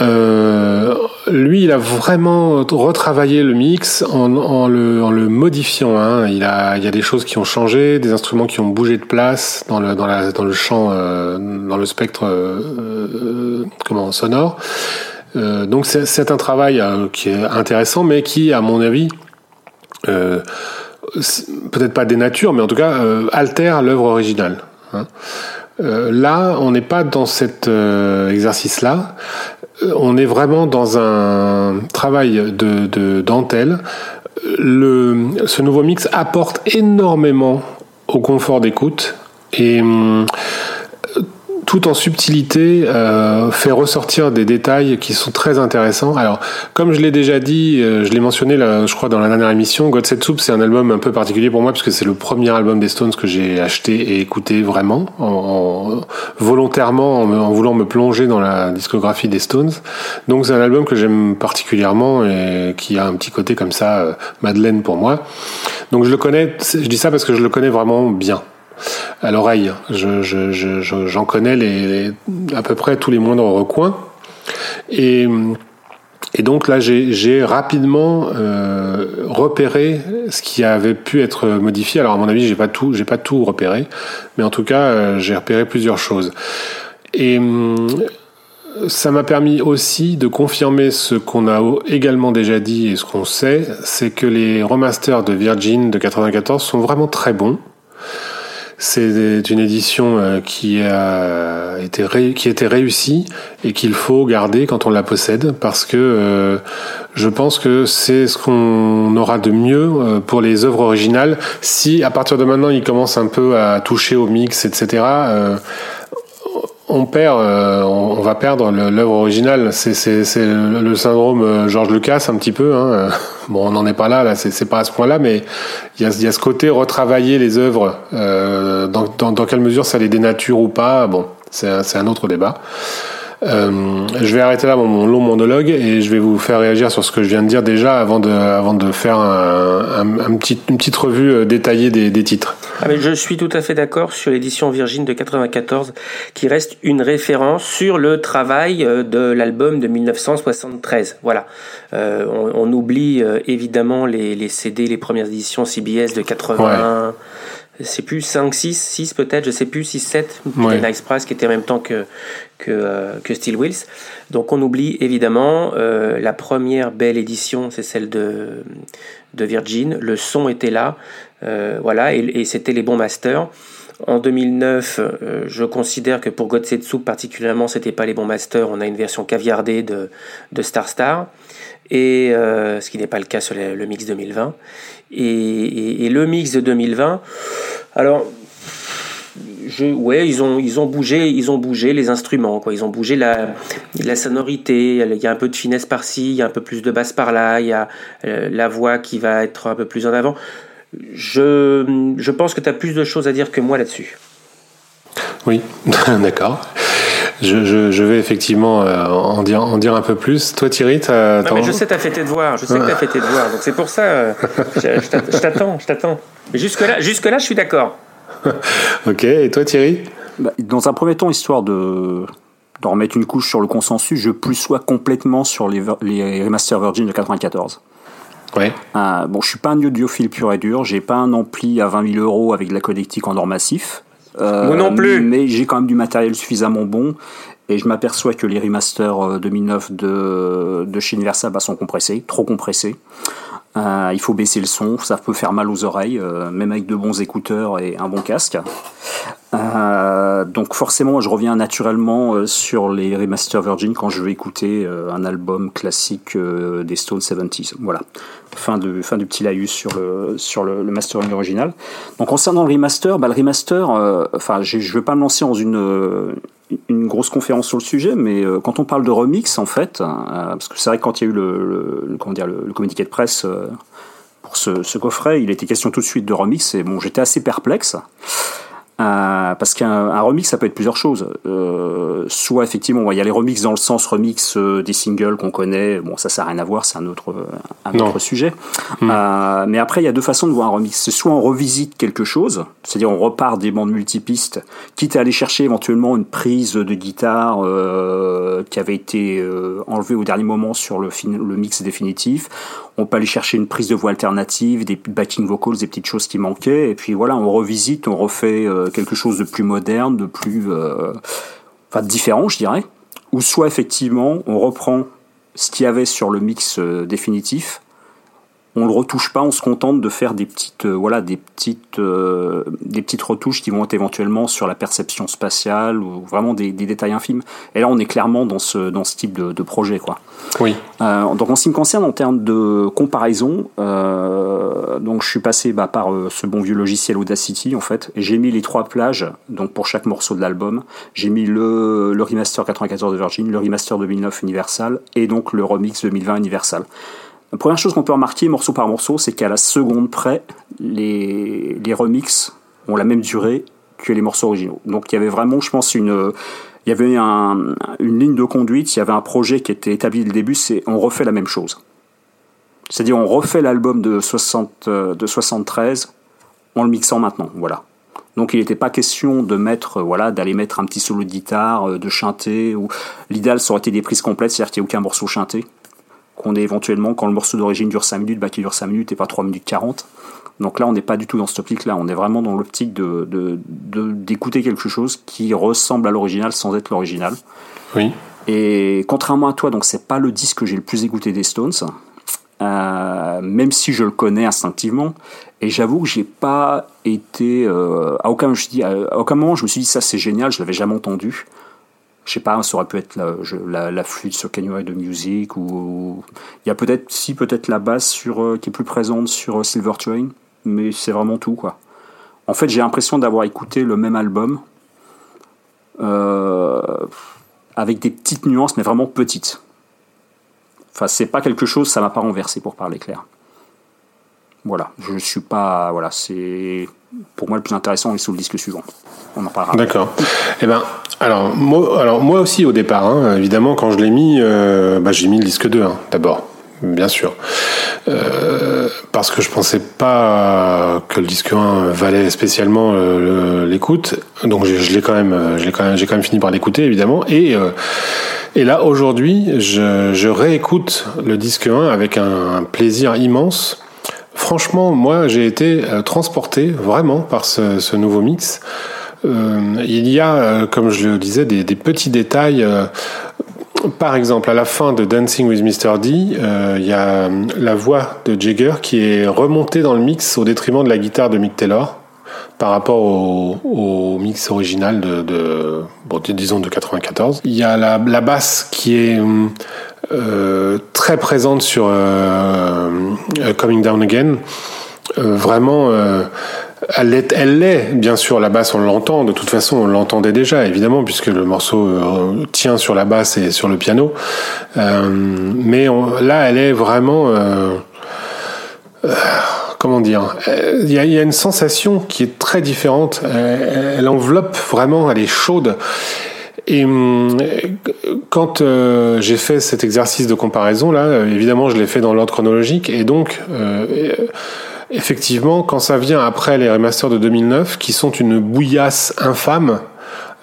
Euh, lui, il a vraiment retravaillé le mix en, le, modifiant. Hein. Il, y a des choses qui ont changé, des instruments qui ont bougé de place dans le, dans le champ, euh, dans le spectre euh, comment, sonore. Euh, donc c'est un travail qui est intéressant, mais qui, à mon avis, peut-être pas dénature, mais en tout cas altère l'œuvre originale. Hein. Là, on n'est pas dans cet exercice-là. Euh, on est vraiment dans un travail de, de dentelle. Le, ce nouveau mix apporte énormément au confort d'écoute et hum, tout en subtilité, euh, fait ressortir des détails qui sont très intéressants. Alors, comme je l'ai déjà dit, euh, je l'ai mentionné, là, je crois, dans la dernière émission, God Set Soup, c'est un album un peu particulier pour moi, puisque c'est le premier album des Stones que j'ai acheté et écouté vraiment, en, volontairement, en, voulant me plonger dans la discographie des Stones. Donc, c'est un album que j'aime particulièrement et qui a un petit côté comme ça, euh, Madeleine pour moi. Donc, je le connais, je dis ça parce que je le connais vraiment bien à l'oreille. J'en je, je, connais les, à peu près tous les moindres recoins. Et, donc là, j'ai rapidement euh, repéré ce qui avait pu être modifié. Alors à mon avis, j'ai pas tout, j'ai pas tout repéré, mais en tout cas, euh, j'ai repéré plusieurs choses. Et ça m'a permis aussi de confirmer ce qu'on a également déjà dit et ce qu'on sait, c'est que les remasters de Virgin de 94 sont vraiment très bons. C'est une édition euh, qui a été qui était réussie et qu'il faut garder quand on la possède parce que euh, je pense que c'est ce qu'on aura de mieux euh, pour les œuvres originales. Si à partir de maintenant ils commencent un peu à toucher au mix etc on perd, euh, on, va perdre l'œuvre originale. C'est le syndrome euh, George Lucas un petit peu. Hein. Bon, on n'en est pas là, là, c'est pas à ce point-là, mais il y a, ce côté retravailler les œuvres. Euh, dans, dans, dans, quelle mesure ça les dénature ou pas Bon, c'est un autre débat. Euh, je vais arrêter là mon, long monologue et je vais vous faire réagir sur ce que je viens de dire déjà avant de, avant de faire un, petit, une petite revue euh, détaillée des titres. Ah mais je suis tout à fait d'accord sur l'édition Virgin de 94 qui reste une référence sur le travail euh, de l'album de 1973. Voilà. Euh, on, on, oublie évidemment les, les CD, les premières éditions CBS de 81 c'est plus 5, 6, 6 peut-être, je sais plus, 6, 7, ouais. Nice Price qui était en même temps que, que, euh, que Steel Wheels. Donc on oublie évidemment euh, la première belle édition, c'est celle de, de Virgin. Le son était là, euh, voilà, et, c'était les bons masters. En 2009, euh, je considère que pour Godsetsu particulièrement, c'était pas les bons masters. On a une version caviardée de, de Star Star, et euh, ce qui n'est pas le cas sur le, mix 2020. Et, le mix de 2020, alors je, ouais, ils ont, ils ont bougé, ils ont bougé les instruments, quoi. Ils ont bougé la, la sonorité. Il y a un peu de finesse par-ci, il y a un peu plus de basse par-là, il y a euh, la voix qui va être un peu plus en avant. Je, je pense que tu as plus de choses à dire que moi là-dessus. Oui, d'accord. Je, je, je, vais effectivement euh, en, dire, en dire un peu plus. Toi, Thierry, t'as. Non, mais je sais, t'as fait tes devoirs. Je sais que t'as fait tes devoirs. Donc c'est pour ça. Euh, je t'attends, je t'attends. Mais jusque-là, jusque-là, je suis d'accord. ok, et toi Thierry? Bah, Dans un premier temps, histoire de, de remettre une couche sur le consensus, je plus sois complètement sur les, les remaster Virgin de 94. Ouais. Euh, bon, je suis pas un audiophile pur et dur, j'ai pas un ampli à 20 000 euros avec de la connectique en or massif. Euh, Moi non plus. Mais j'ai quand même du matériel suffisamment bon et je m'aperçois que les remasters 2009 de, de chez Universal bah, sont compressés, trop compressés. Euh, il faut baisser le son, ça peut faire mal aux oreilles, euh, même avec de bons écouteurs et un bon casque. Euh, donc forcément, je reviens naturellement euh, sur les remaster Virgin quand je veux écouter euh, un album classique des Stone 70s. Voilà. Fin, de, fin du petit laïus sur le, sur le, mastering original. Donc concernant le remaster, bah, le remaster, je ne veux pas me lancer dans une, une grosse conférence sur le sujet, mais quand on parle de remix, en fait, euh, parce que c'est vrai que quand il y a eu le, comment dire, le, communiqué de presse pour ce, coffret, il était question tout de suite de remix, et bon, j'étais assez perplexe. Parce qu'un remix, ça peut être plusieurs choses. Euh, soit effectivement, il y a les remixes dans le sens remix euh, des singles qu'on connaît. Bon, ça, ça n'a rien à voir, c'est un autre, un autre sujet. Mmh. Euh, mais après, il y a deux façons de voir un remix. C'est soit on revisite quelque chose, c'est-à-dire on repart des bandes multipistes, quitte à aller chercher éventuellement une prise de guitare euh, qui avait été enlevée au dernier moment sur le, le mix définitif. On peut aller chercher une prise de voix alternative, des backing vocals, des petites choses qui manquaient. Et puis voilà, on revisite, on refait quelque chose de plus moderne, de plus, euh, enfin différent, je dirais. Ou soit effectivement, on reprend ce qu'il y avait sur le mix euh, définitif, on le retouche pas, on se contente de faire des petites, euh, voilà, des petites, euh, des petites retouches qui vont être éventuellement sur la perception spatiale ou vraiment des, des, détails infimes. Et là, on est clairement dans ce, dans ce type de, de projet, quoi. Oui. Euh, donc, en ce qui me concerne, en termes de comparaison, euh, donc je suis passé bah, par euh, ce bon vieux logiciel Audacity, en fait. J'ai mis les trois plages, donc pour chaque morceau de l'album. J'ai mis le, le remaster 94 de Virgin, le remaster 2009 Universal et donc le remix 2020 Universal. La première chose qu'on peut remarquer morceau par morceau, c'est qu'à la seconde près, les, les remixes ont la même durée que les morceaux originaux. Donc il y avait vraiment, je pense, une, il y avait un, une ligne de conduite, il y avait un projet qui était établi dès le début, c'est on refait la même chose. C'est-à-dire on refait l'album de, 60, de 73 en le mixant maintenant, voilà. Donc il n'était pas question de mettre, voilà, d'aller mettre un petit solo de guitare, de chanter, ou l'idéal ça aurait été des prises complètes, c'est-à-dire qu'il n'y ait aucun morceau chanté qu'on ait éventuellement, quand le morceau d'origine dure 5 minutes, bah, qu'il dure 5 minutes et pas 3 minutes 40. Donc là, on n'est pas du tout dans cette optique-là, on est vraiment dans l'optique d'écouter de, de, de, quelque chose qui ressemble à l'original sans être l'original. Oui. Et contrairement à toi, donc c'est pas le disque que j'ai le plus écouté des Stones, euh, même si je le connais instinctivement. Et j'avoue que j'ai pas été euh, à aucun je dis à aucun moment je me suis dit ça c'est génial, je l'avais jamais entendu. Je sais pas, ça aurait pu être la, flûte sur Can You the Music ou il y a peut-être si peut-être la basse sur euh, qui est plus présente sur Silver Train, mais c'est vraiment tout quoi. En fait, j'ai l'impression d'avoir écouté le même album euh, avec des petites nuances, mais vraiment petites. Enfin, c'est pas quelque chose, ça m'a pas renversé pour parler clair. Voilà, je suis pas. Voilà, c'est. Pour moi, le plus intéressant est sur le disque suivant. On en parlera. D'accord. Eh ben, alors moi, alors moi aussi au départ, hein, évidemment, quand je l'ai mis, euh, bah, j'ai mis le disque 2 hein, d'abord, bien sûr. Euh, parce que je pensais pas que le disque 1 valait spécialement euh, l'écoute, donc je, l'ai quand même, j'ai quand même, fini par l'écouter évidemment. Et et là aujourd'hui, je, réécoute le disque 1 avec un, plaisir immense. Franchement, moi, j'ai été transporté vraiment par ce nouveau mix. Euh, il y a, euh, comme je le disais, des, petits détails. Euh, par exemple, à la fin de Dancing with Mr. D, il y a la voix de Jagger qui est remontée dans le mix au détriment de la guitare de Mick Taylor par rapport au, mix original de, de disons de 94. Il y a la, basse qui est très présente sur Coming Down Again. Vraiment, elle l'est, bien sûr, la basse, on l'entend. De toute façon, on l'entendait déjà, évidemment, puisque le morceau euh, tient sur la basse et sur le piano. Euh, mais là, elle est vraiment. Euh, comment dire Il y, a, une sensation qui est très différente. Elle, enveloppe vraiment, elle est chaude. Et quand euh, j'ai fait cet exercice de comparaison là, évidemment, je l'ai fait dans l'ordre chronologique, et donc effectivement, quand ça vient après les remasters de 2009, qui sont une bouillasse infâme,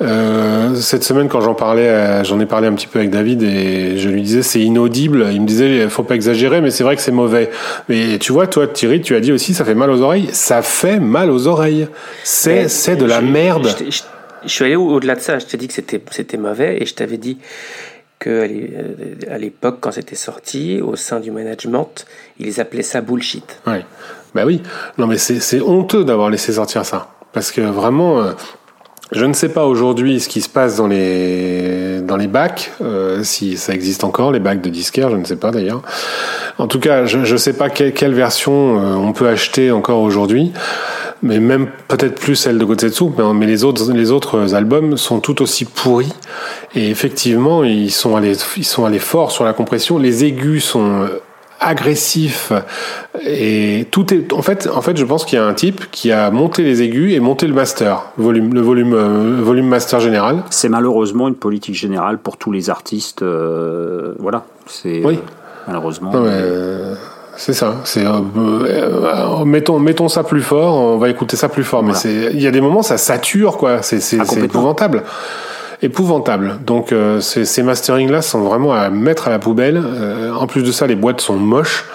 euh, cette semaine, quand j'en parlais, j'en ai parlé un petit peu avec David et je lui disais c'est inaudible. Il me disait faut pas exagérer, mais c'est vrai que c'est mauvais. Mais tu vois, toi, Thierry, tu as dit aussi ça fait mal aux oreilles. Ça fait mal aux oreilles. C'est c'est de la merde. Je, je, je suis allé au-delà de ça. Je t'ai dit que c'était c'était mauvais et je t'avais dit que à l'époque, quand c'était sorti, au sein du management, ils appelaient ça bullshit. Ouais. Ben oui, non mais c'est honteux d'avoir laissé sortir ça. Parce que vraiment, euh, je ne sais pas aujourd'hui ce qui se passe dans les, dans les bacs, euh, si ça existe encore, les bacs de disquaires, je ne sais pas d'ailleurs. En tout cas, je ne sais pas quelle, quelle version euh, on peut acheter encore aujourd'hui, mais même peut-être plus celle de Gotsetsu, mais, les, autres, les autres albums sont tout aussi pourris. Et effectivement, ils sont allés, ils sont allés fort sur la compression. Les aigus sont agressif et tout est en fait en fait je pense qu'il y a un type qui a monté les aigus et monté le master volume le volume euh, volume master général. C'est malheureusement une politique générale pour tous les artistes euh, voilà. C'est oui. malheureusement euh, c'est ça. C'est euh, mettons mettons ça plus fort on va écouter ça plus fort. Mais il y a des moments ça sature quoi. C'est c'est ah, épouvantable épouvantable. Donc euh, ces, ces mastering-là sont vraiment à mettre à la poubelle. Euh, en plus de ça, les boîtes sont moches.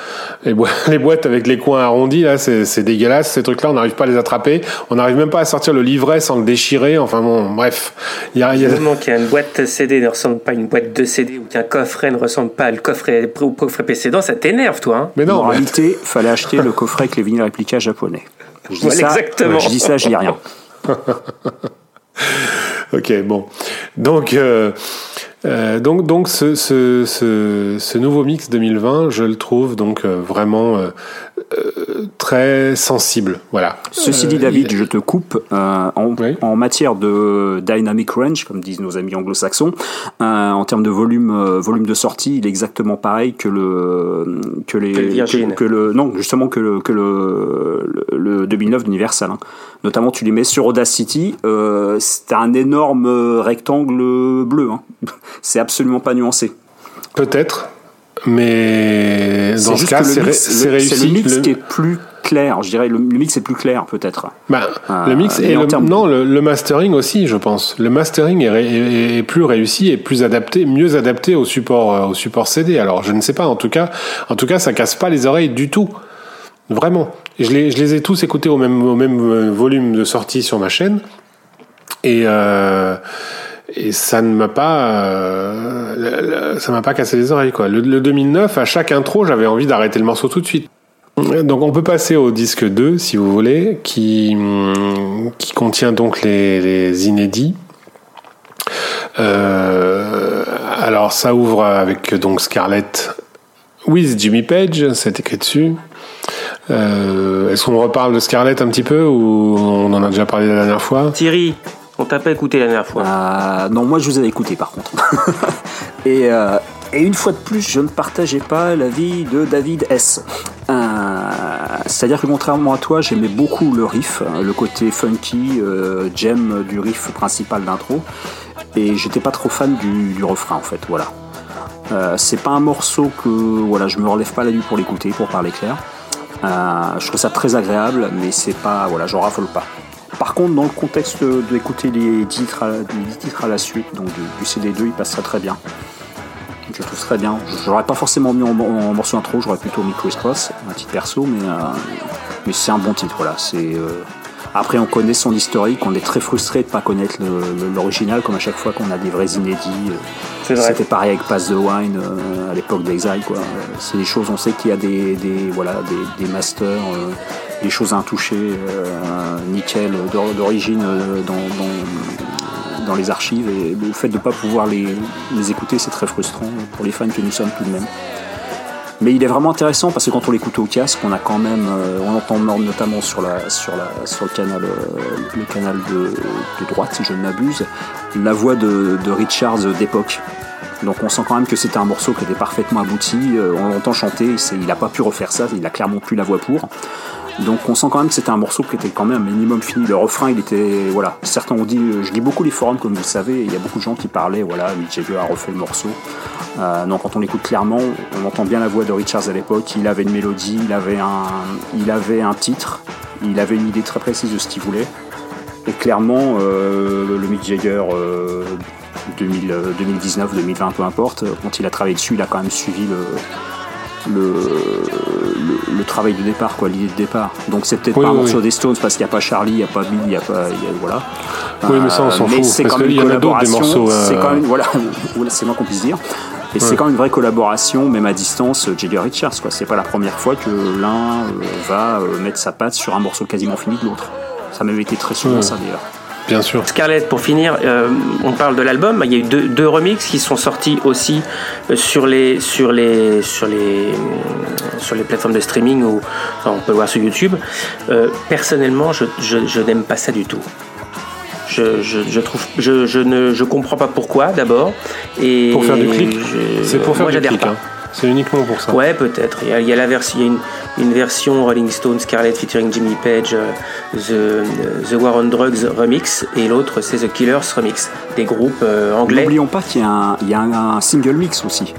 Les, bo les boîtes avec les coins arrondis, là, c'est dégueulasse. Ces trucs-là, on n'arrive pas à les attraper. On n'arrive même pas à sortir le livret sans le déchirer. Enfin bon, bref. Il y a, il y a... qu'une boîte CD ne ressemble pas à une boîte de CD ou qu'un coffret ne ressemble pas au coffret, au coffret précédent, ça t'énerve, toi. Hein mais non. En mais... réalité, fallait acheter le coffret avec les vinyles répliqués japonais. Je dis voilà, ça, exactement. Je dis ça, je dis rien. ok, bon. Donc, euh, euh, donc, ce, nouveau mix 2020, je le trouve donc euh, vraiment euh, très sensible. Voilà. Ceci dit, David, je te coupe. en, oui. en, matière de dynamic range, comme disent nos amis anglo-saxons, en termes de volume, volume de sortie, il est exactement pareil que le que les que, que, le non justement que le que le, le, le 2009 d'Universal. Hein. Notamment, tu les mets sur Audacity. Euh, c'est un énorme rectangle bleu. Hein. C'est absolument pas nuancé. Peut-être, mais dans ce cas, c'est réussi. C'est le mix le... qui est plus clair, je dirais. Le, le mix est plus clair, peut-être. Bah, euh, le mix et, le, termes... non, le, le, mastering aussi, je pense. Le mastering est, est, est, plus réussi et plus adapté, mieux adapté au support, euh, au support CD. Alors, je ne sais pas. En tout cas, en tout cas, ça casse pas les oreilles du tout. Vraiment. Je les, je les ai tous écoutés au même, au même volume de sortie sur ma chaîne. Et, euh, et ça ne m'a pas, euh, ça m'a pas cassé les oreilles quoi. Le, le 2009, à chaque intro, j'avais envie d'arrêter le morceau tout de suite. Donc on peut passer au disque 2 si vous voulez, qui, qui contient donc les, les inédits. Euh, alors ça ouvre avec donc Scarlett with Jimmy Page, c'est écrit dessus. Euh, Est-ce qu'on reparle de Scarlett un petit peu ou on en a déjà parlé la dernière fois? Thierry, on t'a pas écouté la dernière fois. Euh, non, moi je vous avais écouté par contre. et, euh, et une fois de plus, je ne partageais pas l'avis de David S. Euh, C'est-à-dire que contrairement à toi, j'aimais beaucoup le riff, hein, le côté funky, euh, gem du riff principal d'intro, et j'étais pas trop fan du, refrain en fait. Voilà. Euh, c'est pas un morceau que voilà, je me relève pas la nuit pour l'écouter, pour parler clair. Je trouve ça très agréable, mais c'est pas voilà, j'en raffole pas. Par contre, dans le contexte d'écouter les les 10 titres à la suite, donc du, du CD2, il passerait très bien. Je trouve très bien. J'aurais pas forcément mis en, en morceau intro, j'aurais plutôt mis Chris Cross, un titre perso, mais, euh, mais c'est un bon titre. Voilà. C'est, euh, Après, on connaît son historique, on est très frustré de pas connaître l'original, comme à chaque fois qu'on a des vrais inédits. euh. C'était pareil avec Pass the Wine euh, à l'époque d'Exile. C'est des choses, on sait qu'il y a des, des, voilà, des, des masters, des choses intouchées, euh, nickel, d'or- d'origine euh, dans, dans, les archives. Et le fait de ne pas pouvoir les, les écouter, c'est très frustrant pour les fans que nous sommes tout de même. Mais il est vraiment intéressant parce que quand on l'écoute au casque, on a quand même, euh, on entend notamment sur la sur le canal le canal de, droite si je ne m'abuse, la voix de, de Richards d'époque. Donc on sent quand même que c'était un morceau qui était parfaitement abouti. on l'entend chanter, il n'a pas pu refaire ça, il a clairement plus la voix pour. Donc on sent quand même que c'était un morceau qui était quand même un minimum fini. Le refrain, il était voilà. Certains ont dit, je lis beaucoup les forums comme vous le savez, il y a beaucoup de gens qui parlaient, voilà, Mick Jagger a refait le morceau. Euh, non, quand on l'écoute clairement, on entend bien la voix de Richards à l'époque. Il avait une mélodie, il avait un, il avait un titre, il avait une idée très précise de ce qu'il voulait. Et clairement, euh, le Mick Jagger euh, 2000, euh, 2019, 2020, peu importe, quand il a travaillé dessus, il a quand même suivi le, le, le, le travail de départ, quoi, l'idée de départ. Donc c'est peut-être Oui, pas un oui, morceau oui. des Stones parce qu'il n'y a pas Charlie, il n'y a pas Bill, il n'y a pas, il y a- voilà. Oui, mais ça, on s'en mais fout, c'est quand même une collaboration. euh, C'est quand même, voilà, c'est moins qu'on puisse dire. Et c'est quand même une vraie collaboration, même à distance, Jagger Richards. Quoi. C'est pas la première fois que l'un euh, va euh, mettre sa patte sur un morceau quasiment fini de l'autre. Ça m'a été très souvent Ouais. ça d'ailleurs. Bien sûr. Scarlett, pour finir, euh, on parle de l'album. Il y a eu deux, deux remixes qui sont sortis aussi euh, sur les sur les sur les sur les plateformes de streaming ou on peut le voir sur YouTube. Euh, personnellement, je, je, je n'aime pas ça du tout. Je, je, je trouve je, je ne je comprends pas pourquoi d'abord et Pour faire du clic C'est pour faire moi, du clic. hein. C'est uniquement pour ça. Ouais, peut-être. Il y a, il y a la version, il y a une, une version Rolling Stone Scarlett featuring Jimmy Page, euh, The, The War on Drugs remix, et l'autre c'est The Killers remix, des groupes euh, anglais. N'oublions pas qu'il y a, un single mix aussi.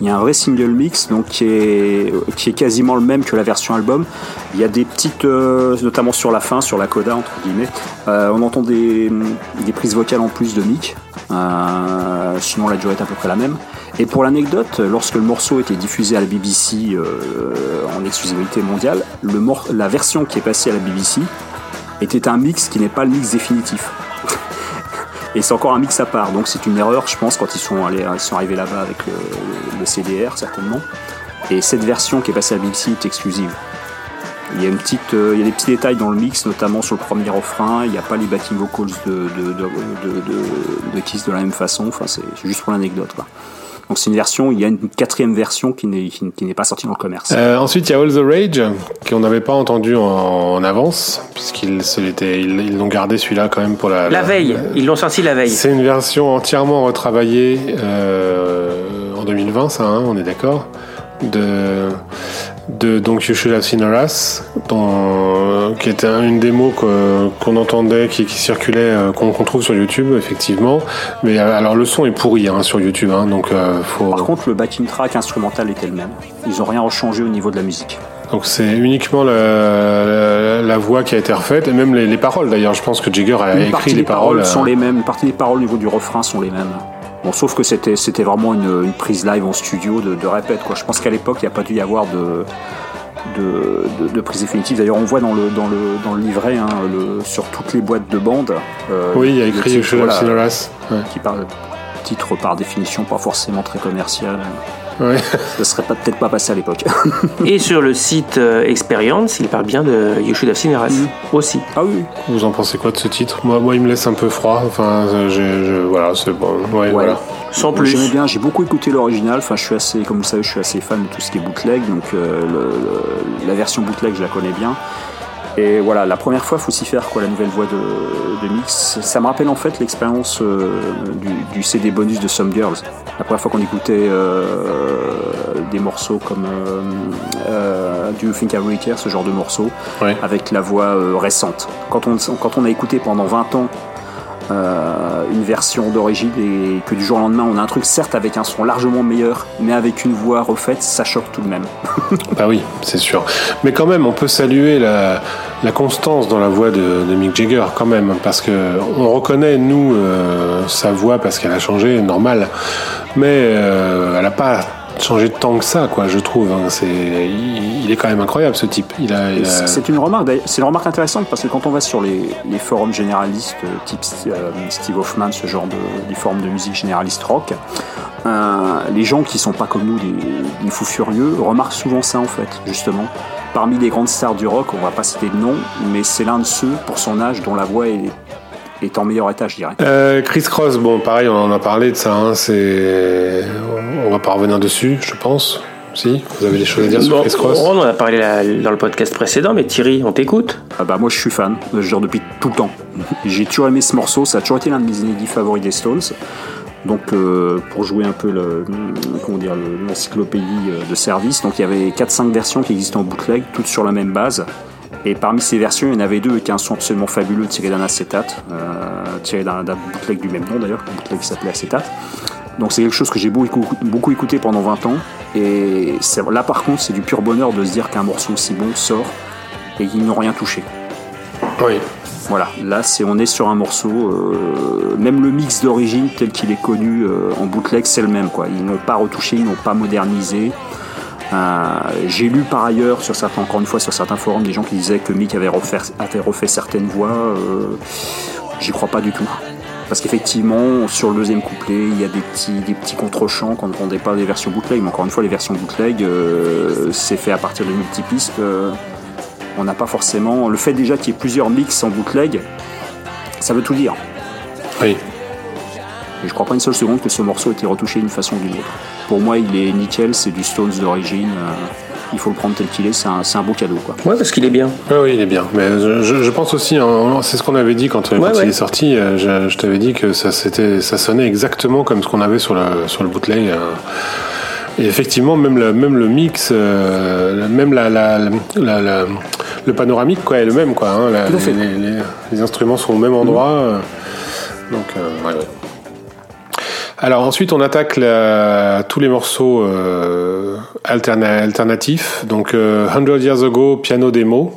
Il y a un vrai single mix donc qui est, qui est quasiment le même que la version album. Il y a des petites, euh, notamment sur la fin, sur la coda entre guillemets, euh, on entend des, des prises vocales en plus de Mick. Euh, sinon la durée est à peu près la même. Et pour l'anecdote, lorsque le morceau était diffusé à la BBC en exclusivité mondiale, le la version qui est passée à la BBC était un mix qui n'est pas le mix définitif. Et c'est encore un mix à part, donc c'est une erreur, je pense, quand ils sont, allés, ils sont arrivés là-bas avec le, CDR, certainement. Et cette version qui est passée à BBC est exclusive. Il y a, une petite, euh, il y a des petits détails dans le mix, notamment sur le premier refrain. Il n'y a pas les backing vocals de, de, Kiss de la même façon. Enfin, c'est juste pour l'anecdote. Donc c'est une version, il y a une quatrième version qui n'est qui, qui n'est pas sortie dans le commerce. Euh, ensuite, il y a All the Rage, qu'on n'avait pas entendu en, en avance, puisqu'ils ils ils l'ont gardé celui-là quand même pour la. La veille, ils l'ont sorti la veille. C'est une version entièrement retravaillée euh, en 2020, ça, hein, on est d'accord de, de donc You Should Have Seen Her Ass, dont- qui était un- une démo qu'on entendait, qui, qui circulait, euh, qu'on trouve sur YouTube, effectivement. Mais euh, alors le son est pourri hein, sur YouTube, hein, donc euh, faut. Par contre, le backing track instrumental était le même. Ils n'ont rien changé au niveau de la musique. Donc c'est uniquement la, la, la voix qui a été refaite et même les, les paroles d'ailleurs. Je pense que Jagger a Une écrit les paroles paroles. sont les mêmes. Une partie des paroles au niveau du refrain sont les mêmes. Bon, sauf que c'était c'était vraiment une, une prise live en studio de, de répète quoi. Je pense qu'à l'époque il n'y a pas dû y avoir de de, de, prise définitive. D'ailleurs, on voit dans le, dans le, dans le livret, hein, le, sur toutes les boîtes de bande. oui, il y a écrit You Should Have Qui parle titre par définition pas forcément très commercial. Ouais. Ça serait peut-être pas passé à l'époque. Et sur le site Experience, il parle bien de You Should Have Seen aussi. Ah oui. Vous en pensez quoi de ce titre? Moi, moi, il me laisse un peu froid. Enfin, je, voilà, c'est bon. Ouais, voilà. Sans plus. J'aimais bien, j'ai beaucoup écouté l'original. Enfin, je suis assez, comme vous savez, je suis assez fan de tout ce qui est bootleg. Donc, la version bootleg, je la connais bien. Et voilà, la première fois, faut s'y faire quoi, la nouvelle voix de, de, Mix. Ça me rappelle en fait l'expérience euh, du, CD bonus de Some Girls. La première fois qu'on écoutait euh, des morceaux comme euh, Do You Think I Really Care, ce genre de morceaux, avec la voix récente. Quand on, quand on a écouté pendant 20 ans euh, une version d'origine et que du jour au lendemain on a un truc certes avec un son largement meilleur mais avec une voix refaite ça choque tout de même. bah oui c'est sûr. Mais quand même on peut saluer la, constance dans la voix de, de, Mick Jagger quand même parce que on reconnaît nous euh, sa voix parce qu'elle a changé normal mais euh, elle a pas de temps que ça, quoi, je trouve. Hein. C'est, il, est quand même incroyable ce type. C'est une remarque, intéressante parce que quand on va sur les, forums généralistes, euh, type euh, Steve Hoffman, ce genre de des de musique généraliste rock, euh, les gens qui sont pas comme nous des, des, fous furieux remarquent souvent ça en fait, justement. Parmi les grandes stars du rock, on va pas citer de nom, mais c'est l'un de ceux pour son âge dont la voix est est en meilleur état, je dirais. Euh, Chris Cross, bon, pareil, on en a parlé de ça. Hein, c'est, on va pas revenir dessus, je pense. Si, vous avez des choses à dire sur Chris Cross? On en a parlé dans le podcast précédent, mais Thierry, on t'écoute? Ah bah Moi, je suis fan, genre depuis tout le temps. J'ai toujours aimé ce morceau, ça a toujours été l'un de mes inédits favoris des Stones. Donc, euh, pour jouer un peu le, comment dire, l'encyclopédie euh, de service, donc il y avait 4-5 versions qui existent en bootleg, toutes sur la même base. Et parmi ces versions, il y en avait deux avec un son absolument fabuleux tiré d'un acétate, euh, tiré d'un bootleg du même nom d'ailleurs, un bootleg qui s'appelait acétate. Donc c'est quelque chose que j'ai beaucoup, beaucoup, écouté pendant 20 ans. Et là par contre, c'est du pur bonheur de se dire qu'un morceau aussi bon sort et qu'ils n'ont rien touché. Oui. Voilà, là c'est on est sur un morceau, euh, même le mix d'origine tel qu'il est connu euh, en bootleg, c'est le même quoi. Ils n'ont pas retouché, ils n'ont pas modernisé. Euh, j'ai lu par ailleurs, sur certains, encore une fois, sur certains forums, des gens qui disaient que Mick avait refait, certaines voix. Euh, J'y crois pas du tout. Parce qu'effectivement, sur le deuxième couplet, il y a des petits, des petits contre-champs qu'on ne rendait pas des versions bootleg. Mais encore une fois, les versions bootleg, euh, c'est fait à partir de multipistes. Euh, on n'a pas forcément. Le fait déjà qu'il y ait plusieurs mix en bootleg, ça veut tout dire. Oui. Et je crois pas une seule seconde que ce morceau ait été retouché d'une façon ou d'une autre. Pour moi, il est nickel, c'est du Stones d'origine. Euh, il faut le prendre tel qu'il est, c'est un, un, beau cadeau. Quoi. Ouais, parce qu'il est bien. oui, il est bien. Mais je, je pense aussi, hein, c'est ce qu'on avait dit quand, il est sorti. Euh, je, je t'avais dit que ça, ça sonnait exactement comme ce qu'on avait sur le, sur le bootleg. Euh. Et effectivement, même le, même le mix, même la, la, la, le panoramique quoi, est le même. Quoi, hein, les, les, les, instruments sont au même endroit. Donc, ouais, ouais. Alors ensuite, on attaque la, tous les morceaux euh, alterna alternatifs. Donc euh, 100 Years Ago, piano démo.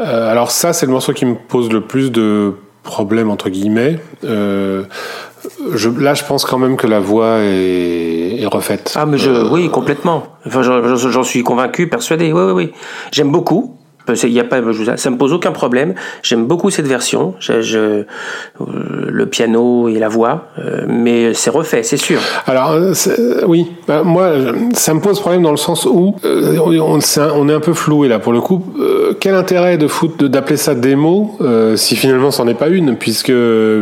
Euh, alors ça, c'est le morceau qui me pose le plus de problèmes entre guillemets. Euh, je, là, je pense quand même que la voix est, est refaite. Ah, mais je, oui, complètement. Enfin, j'en suis convaincu, persuadé. Oui, oui, oui. J'aime beaucoup. Y a pas, ça me pose aucun problème. J'aime beaucoup cette version. Je, je, euh, le piano et la voix, euh, mais c'est refait, c'est sûr. Alors euh, oui, bah, moi ça me pose problème dans le sens où on, on, est un peu floué là pour le coup. quel intérêt de foot d'appeler ça démo si finalement c'en est pas une, puisque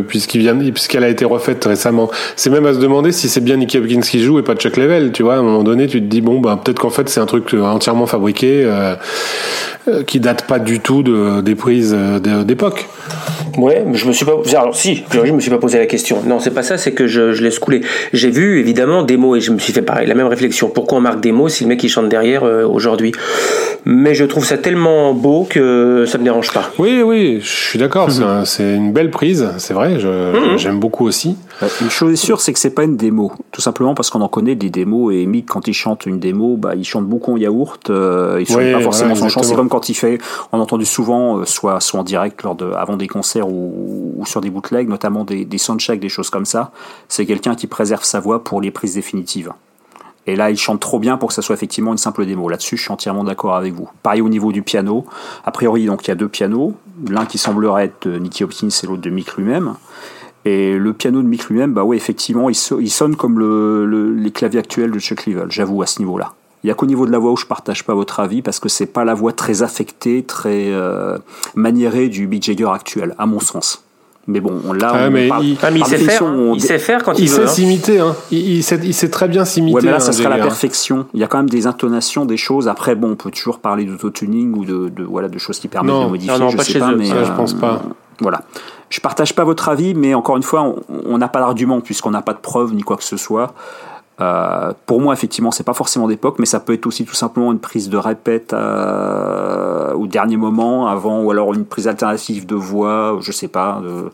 puisqu'il vient puisqu'elle a été refaite récemment? C'est même à se demander si c'est bien Nicky Hopkins qui joue et pas Chuck Level. Tu vois, à un moment donné, tu te dis bon bah peut-être qu'en fait c'est un truc entièrement fabriqué qui date pas du tout de, des prises d'époque. Ouais, mais je me suis pas. Alors si, je me suis pas posé la question. Non, c'est pas ça, c'est que je, je laisse couler. J'ai vu évidemment des mots et je me suis fait pareil, la même réflexion. Pourquoi on marque des mots si le mec il chante derrière euh, aujourd'hui? Mais je trouve ça tellement beau que ça me dérange pas. Oui, oui, je suis d'accord. C'est une belle prise, c'est vrai. Mhm. J'aime beaucoup aussi. Bah, une chose est sûre, c'est que c'est pas une démo. Tout simplement parce qu'on en connaît des démos et Mick quand il chante une démo, bah il chante beaucoup en yaourt. Euh, il chante pas forcément son chant. C'est comme quand il On a entendu souvent, euh, soit soit en direct lors de avant des concerts ou, sur des bootlegs, notamment des, des soundchecks, des choses comme ça. C'est quelqu'un qui préserve sa voix pour les prises définitives. Et là, il chante trop bien pour que ça soit effectivement une simple démo. Là-dessus, je suis entièrement d'accord avec vous. Pareil au niveau du piano. A priori, donc il y a deux pianos, l'un qui semblerait être de Nicky Hopkins et l'autre de Mick lui-même. Et le piano de Mick lui-même, bah effectivement, il, sonne comme les claviers actuels de Chuck Leavell, j'avoue, à ce niveau-là. Il n'y a qu'au niveau de la voix où je partage pas votre avis parce que c'est pas la voix très affectée, très euh, maniérée du Big Jagger actuel, à mon sens. Mais bon, là, ah, on mais il, ah, il sait faire. Il sait faire quand il, il veut. Sait hein. s'imiter, hein. il, sait, il sait très bien s'imiter. Ouais, mais là, ça hein, sera la perfection. Il y a quand même des intonations, des choses. Après, bon, on peut toujours parler d'autotuning ou de, de, voilà, de choses qui permettent Non. de modifier. Non, non, je pas sais chez pas, eux, mais ça, je pense pas. Voilà. Je partage pas votre avis, mais encore une fois, on- on n'a pas d'argument puisqu'on n'a pas de preuves ni quoi que ce soit. Euh, pour moi, effectivement, c'est pas forcément d'époque, mais ça peut être aussi tout simplement une prise de répète euh, au dernier moment, avant, ou alors une prise alternative de voix, je sais pas. de-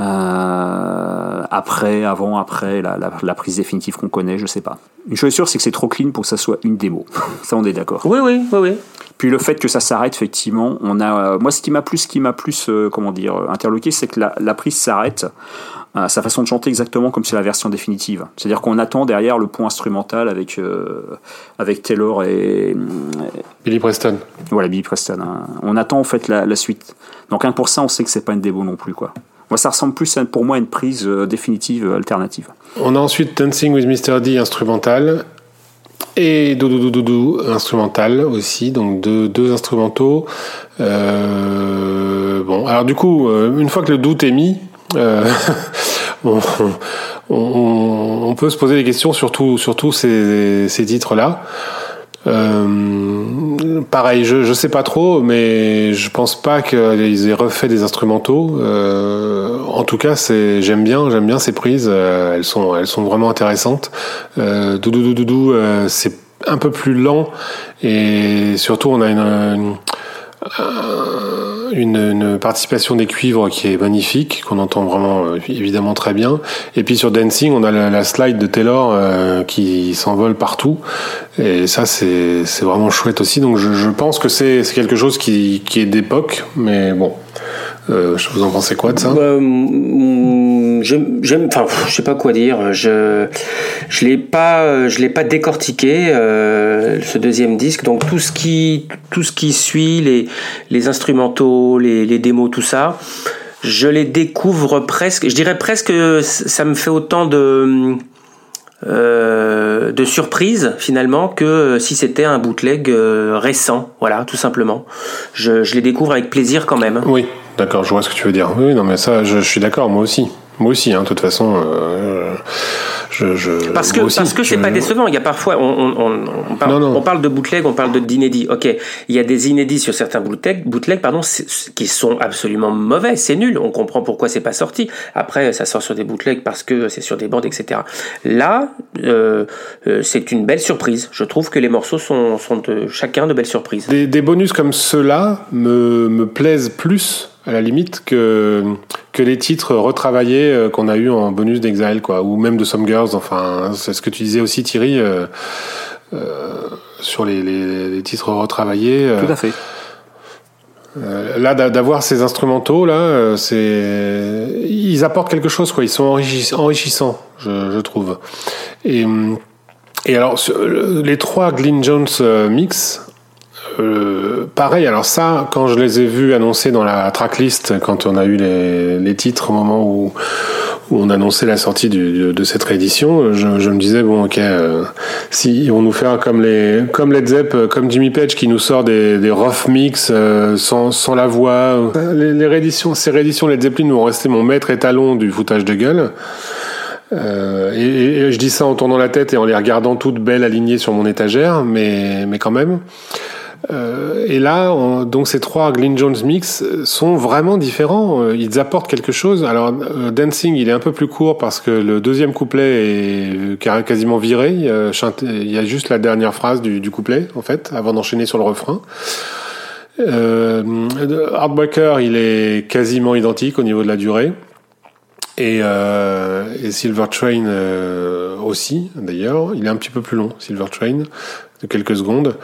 euh, après, avant, après, la, la- la prise définitive qu'on connaît, je sais pas. Une chose est sûre, c'est que c'est trop clean pour que ça soit une démo. ça, on est d'accord. Oui, oui, oui, oui. Puis le fait que ça s'arrête, effectivement, on a. moi, ce qui m'a plus, ce qui m'a plus, comment dire, interloqué, c'est que la, la prise s'arrête. Euh, sa façon de chanter exactement comme c'est la version définitive. C'est-à-dire qu'on attend derrière le point instrumental avec euh, avec Taylor et, et Billy Preston. voilà Billy Preston. hein. On attend en fait la, la suite. Donc rien pour ça, on sait que c'est pas une démo non plus quoi. Moi, ça ressemble plus pour moi à une prise euh, définitive euh, alternative. On a ensuite Dancing with Mr. D instrumental et Doudou Doudou instrumental aussi, donc deux, deux instrumentaux. Euh, bon, alors du coup, euh, une fois que le doute est mis, euh, on, on- on peut se poser des questions sur, tout- sur tous ces, ces titres-là. Euh, pareil, je, je sais pas trop, mais je pense pas qu'ils aient refait des instrumentaux. Euh, en tout cas, c'est j'aime bien, j'aime bien ces prises. euh, elles sont elles sont vraiment intéressantes. Euh, doudou doudou doudou, euh, c'est un peu plus lent et surtout on a une une, une, une participation des cuivres qui est magnifique, qu'on entend vraiment euh, évidemment très bien. Et puis sur Dancing, on a la, slide de Taylor euh, qui s'envole partout. Et ça, c'est vraiment chouette aussi. Donc je, je pense que c'est quelque chose qui, qui est d'époque, mais bon. Euh, vous en pensez quoi de ça? Euh, je, j'aime, enfin, je sais pas quoi dire. Je, je l'ai pas, je l'ai pas décortiqué euh, ce deuxième disque. Donc tout ce qui, tout ce qui suit, les, les instrumentaux, les, les démos, tout ça, je les découvre presque. Je dirais presque, que ça me fait autant de euh, de surprise finalement que si c'était un bootleg euh, récent, voilà, tout simplement. Je, je les découvre avec plaisir quand même. Oui, d'accord, je vois ce que tu veux dire. Oui, non, mais ça, je suis d'accord, moi aussi. Moi aussi, hein, de toute façon. Euh, je, je, Parce que aussi, parce que c'est je- pas décevant. Il y a parfois on, on, on, parle, Non, non. on parle de bootleg, on parle de d'inédits. Ok, il y a des inédits sur certains bootleg, bootleg pardon, qui sont absolument mauvais. C'est nul. On comprend pourquoi c'est pas sorti. Après, ça sort sur des bootlegs parce que c'est sur des bandes, etc. Là, euh, euh, c'est une belle surprise. Je trouve que les morceaux sont, sont de chacun de belles surprises. Des, des bonus comme ceux-là me, me plaisent plus, à la limite, que, que les titres retravaillés euh, qu'on a eu en bonus d'Exile, quoi, ou même de Some Girls. Enfin, c'est ce que tu disais aussi, Thierry, euh, euh, sur les, les, les titres retravaillés. Tout à fait. Euh, là, d'a- d'avoir ces instrumentaux, là, c'est, ils apportent quelque chose, quoi. Ils sont enrichis- enrichissants, je, je trouve. Et, et alors, les trois Glyn Jones mix, euh, pareil. Alors ça, quand je les ai vus annoncés dans la tracklist, quand on a eu les, titres au moment où, on annonçait la sortie de, cette réédition, je, me disais bon, ok, euh, si vont nous faire comme les, comme Led Zepp, comme Jimmy Page qui nous sort des, rough mix euh, sans, sans la voix. euh, Les, rééditions, ces rééditions Led Zeppelin vont rester mon maître étalon du foutage de gueule. Et, et je dis ça en tournant la tête et en les regardant toutes belles alignées sur mon étagère, mais, mais quand même. Euh, et là, on- donc ces trois Glyn Jones mix sont vraiment différents. Euh, Ils apportent quelque chose. Alors, euh, Dancing, il est un peu plus court parce que le deuxième couplet est quasiment viré. Il y a, juste la dernière phrase du, couplet, en fait, avant d'enchaîner sur le refrain. Euh, Heartbreaker, il est quasiment identique au niveau de la durée. Et, euh, et Silver Train euh, aussi, d'ailleurs. Il est un petit peu plus long, Silver Train. De quelques secondes.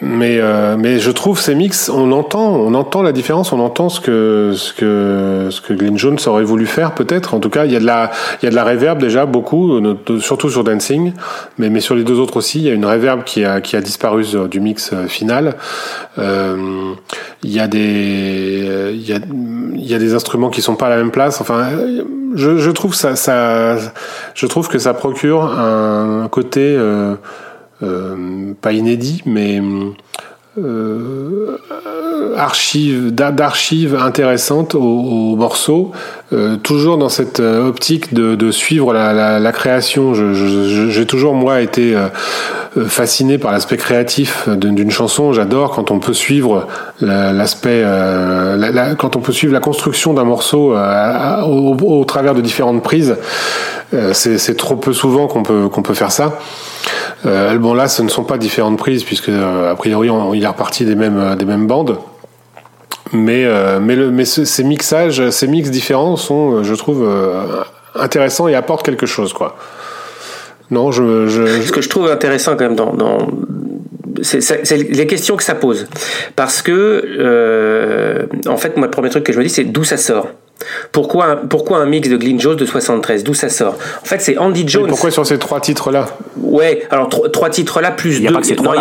Mais euh, mais je trouve ces mix, on entend on entend la différence, on entend ce que ce que ce que Glenn Jones aurait voulu faire peut-être. En tout cas, il y a de la il y a de la reverb déjà beaucoup, surtout sur Dancing, mais mais sur les deux autres aussi, il y a une reverb qui a qui a disparu du mix euh, final. Euh, il y a des il y a il y a des instruments qui sont pas à la même place. Enfin, je je trouve ça ça je trouve que ça procure un côté euh, euh, pas inédit, mais euh, archive d'archives intéressantes aux, aux morceaux, euh, toujours dans cette euh, optique de, de suivre la, la, la création. J'ai toujours moi été euh, fasciné par l'aspect créatif d'une chanson. J'adore quand on peut suivre l'aspect, la, quand on peut suivre la construction d'un morceau au, au, travers de différentes prises. C'est trop peu souvent qu'on peut qu'on peut faire ça. Euh, bon là, ce ne sont pas différentes prises puisque a priori on, il est reparti des mêmes des mêmes bandes. Mais mais le mais ces mixages, ces mix différents sont, je trouve, intéressants et apportent quelque chose quoi. Non, je, je, Ce que je trouve intéressant quand même dans, dans c'est les questions que ça pose. Parce que, euh, en fait, moi, le premier truc que je me dis, c'est d'où ça sort. Pourquoi, pourquoi un mix de Glyn Jones de 73 D'où ça sort? En fait, c'est Andy Jones. Mais pourquoi sur ces trois titres-là? Ouais, alors trois titres-là plus deux.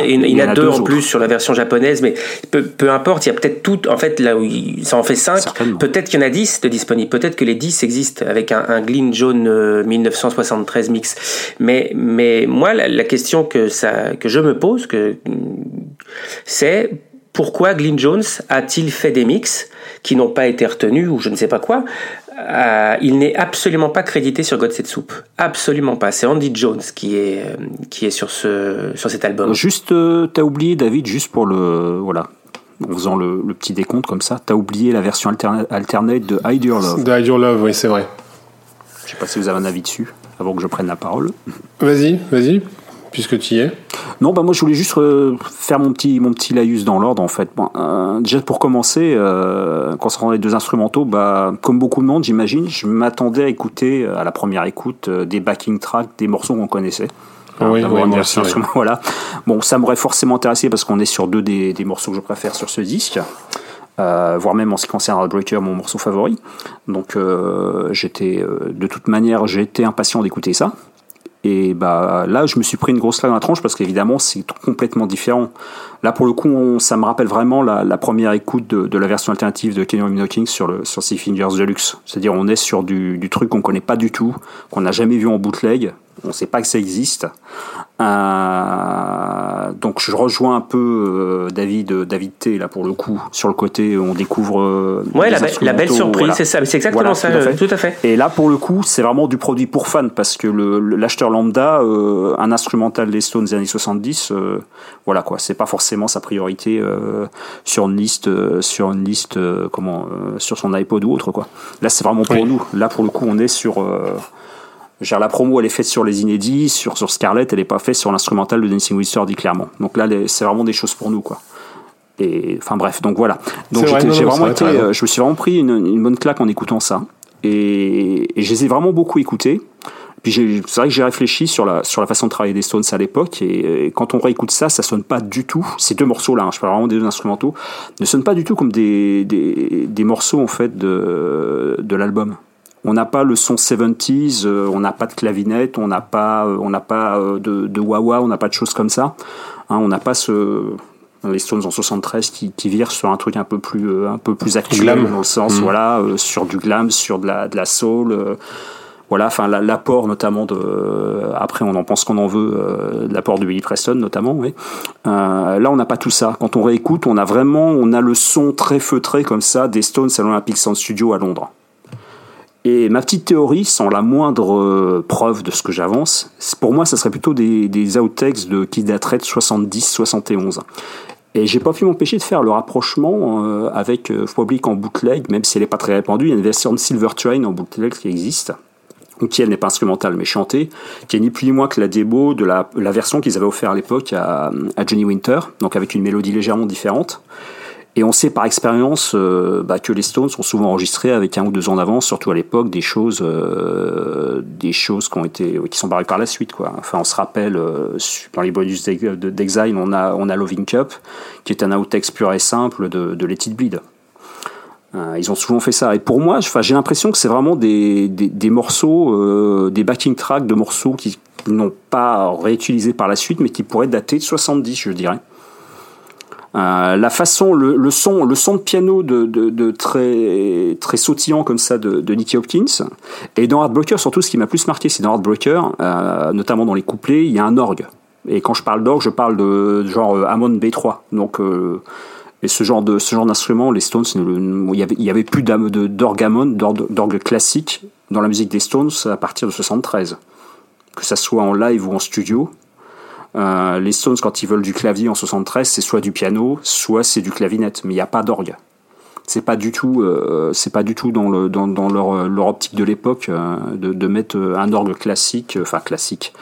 il, y, en a, deux, en plus sur la version japonaise, mais peu, peu importe. Il y a peut-être tout. En fait, là où ça en fait cinq. Peut-être qu'il y en a dix de disponibles. Peut-être que les dix existent avec un, un Glyn Jones 1973 mix. Mais mais moi, la, la question que ça que je me pose, que c'est pourquoi Glyn Jones a-t-il fait des mix qui n'ont pas été retenus ou je ne sais pas quoi euh, il n'est absolument pas crédité sur God Set Soup. Absolument pas. C'est Andy Jones qui est, euh, qui est sur, ce, sur cet album. Juste, euh, t'as oublié, David, juste pour le. Voilà. En faisant le, petit décompte comme ça, t'as oublié la version alternate de Hide Your Love. De Hide Your Love, oui, c'est vrai. Je sais pas si vous avez un avis dessus, avant que je prenne la parole. Vas-y, vas-y puisque tu y es Non, bah moi je voulais juste euh, faire mon petit mon petit laïus dans l'ordre en fait. Bon, euh, déjà pour commencer, euh, concernant les deux instrumentaux, bah comme beaucoup de monde, j'imagine, je m'attendais à écouter à la première écoute des backing tracks des morceaux qu'on connaissait. Ah oui, voilà. Bon, ça m'aurait forcément intéressé parce qu'on est sur deux des, des, morceaux que je préfère sur ce disque. Euh, voire même en ce qui concerne Heartbreaker, mon morceau favori. Donc euh, j'étais, de toute manière, j'étais impatient d'écouter ça. Et bah là, je me suis pris une grosse claque dans la tronche parce qu'évidemment, c'est complètement différent. Là, pour le coup, ça me rappelle vraiment la, première écoute de, la version alternative de Kenny Knocking sur le sur Six Fingers Deluxe. C'est-à-dire, on est sur du, du truc qu'on connaît pas du tout, qu'on n'a jamais vu en bootleg, on sait pas que ça existe. Euh, donc je rejoins un peu euh, David, David T là pour le coup sur le côté on découvre. Euh, ouais, la, belle surprise, c'est ça, c'est exactement ça, tout à, fait. Et là pour le coup, c'est vraiment du produit pour fans parce que l'acheteur lambda, un instrumental des Stones des années 70, voilà quoi, c'est pas forcément sa priorité sur une liste, sur une liste, comment, sur son iPod ou autre quoi. Là c'est vraiment pour nous. Là pour le coup, on est sur Genre, la promo, elle est faite sur les inédits, sur, sur Scarlett, elle n'est pas faite sur l'instrumental de Dancing with dit clairement. Donc là, c'est vraiment des choses pour nous, quoi. Et enfin bref, donc voilà. Donc j'ai vraiment été, euh, je me suis vraiment pris une, une, bonne claque en écoutant ça. Et, et je les ai vraiment beaucoup écoutés. Puis c'est vrai que j'ai réfléchi sur la, sur la façon de travailler des Stones à l'époque, et, quand on réécoute ça, ça sonne pas du tout. Ces deux morceaux-là, hein, je parle vraiment des deux instrumentaux, ne sonnent pas du tout comme des, des, des morceaux en fait de, de l'album. On n'a pas le son 70s, euh, on n'a pas de clavinette, on n'a pas, euh, on n'a pas euh, de, de wah-wah, on n'a pas de choses comme ça. Hein, on n'a pas ce les Stones en 73 qui, qui virent sur un truc un peu plus un peu plus actuel dans le sens mmh. voilà sur du glam sur de la de la soul voilà enfin l'apport notamment de après on en pense qu'on en veut l'apport de Billy Preston notamment oui. là on n'a pas tout ça quand on réécoute on a vraiment on a le son très feutré comme ça des Stones à l'Olympic Sound Studio à Londres et ma petite théorie, sans la moindre euh, preuve de ce que j'avance, pour moi, ça serait plutôt des, des outtakes de, qui dateraient de 70-71. Et j'ai pas pu m'empêcher de faire le rapprochement euh, avec euh, Public en bootleg, même si elle n'est pas très répandue. Il y a une version de Silver Train en bootleg qui existe, qui elle n'est pas instrumentale mais chantée, qui est ni plus ni moins que la démo de la, version qu'ils avaient offert à l'époque à Johnny Winter, donc avec une mélodie légèrement différente. Et on sait par expérience euh, bah, que les Stones sont souvent enregistrés avec un ou deux ans d'avance, surtout à l'époque, des choses, euh, des choses qui ont été, qui sont barrées par la suite. Enfin, on se rappelle euh, dans les bonus d'Exile, on a, on a Loving Cup, qui est un outtext pur et simple de, de Let It Bleed. ils ont souvent fait ça. Et pour moi, j'ai l'impression que c'est vraiment des, des, des morceaux, des backing tracks de morceaux qui n'ont pas réutilisés par la suite, mais qui pourraient dater de 70, je dirais. Euh, la façon, le, son, le son de piano de, très très sautillant comme ça de, Nicky Hopkins. Et dans Heartbreaker, surtout, ce qui m'a plus marqué, c'est dans Heartbreaker, euh, notamment dans les couplets, il y a un orgue. Et quand je parle d'orgue, je parle de genre euh, Hammond B3. Donc et ce genre de ce genre d'instrument, les Stones, il y avait, il y avait plus d'orgue Hammond, d'orgue classique dans la musique des Stones à partir de 73. Que ça soit en live ou en studio, euh, les Stones, quand ils veulent du clavier en 73, c'est soit du piano, soit c'est du clavinette, mais il n'y a pas d'orgue. C'est pas du tout, euh, c'est pas du tout dans, le, dans, dans leur, optique de l'époque euh, de, mettre un orgue classique, enfin classique,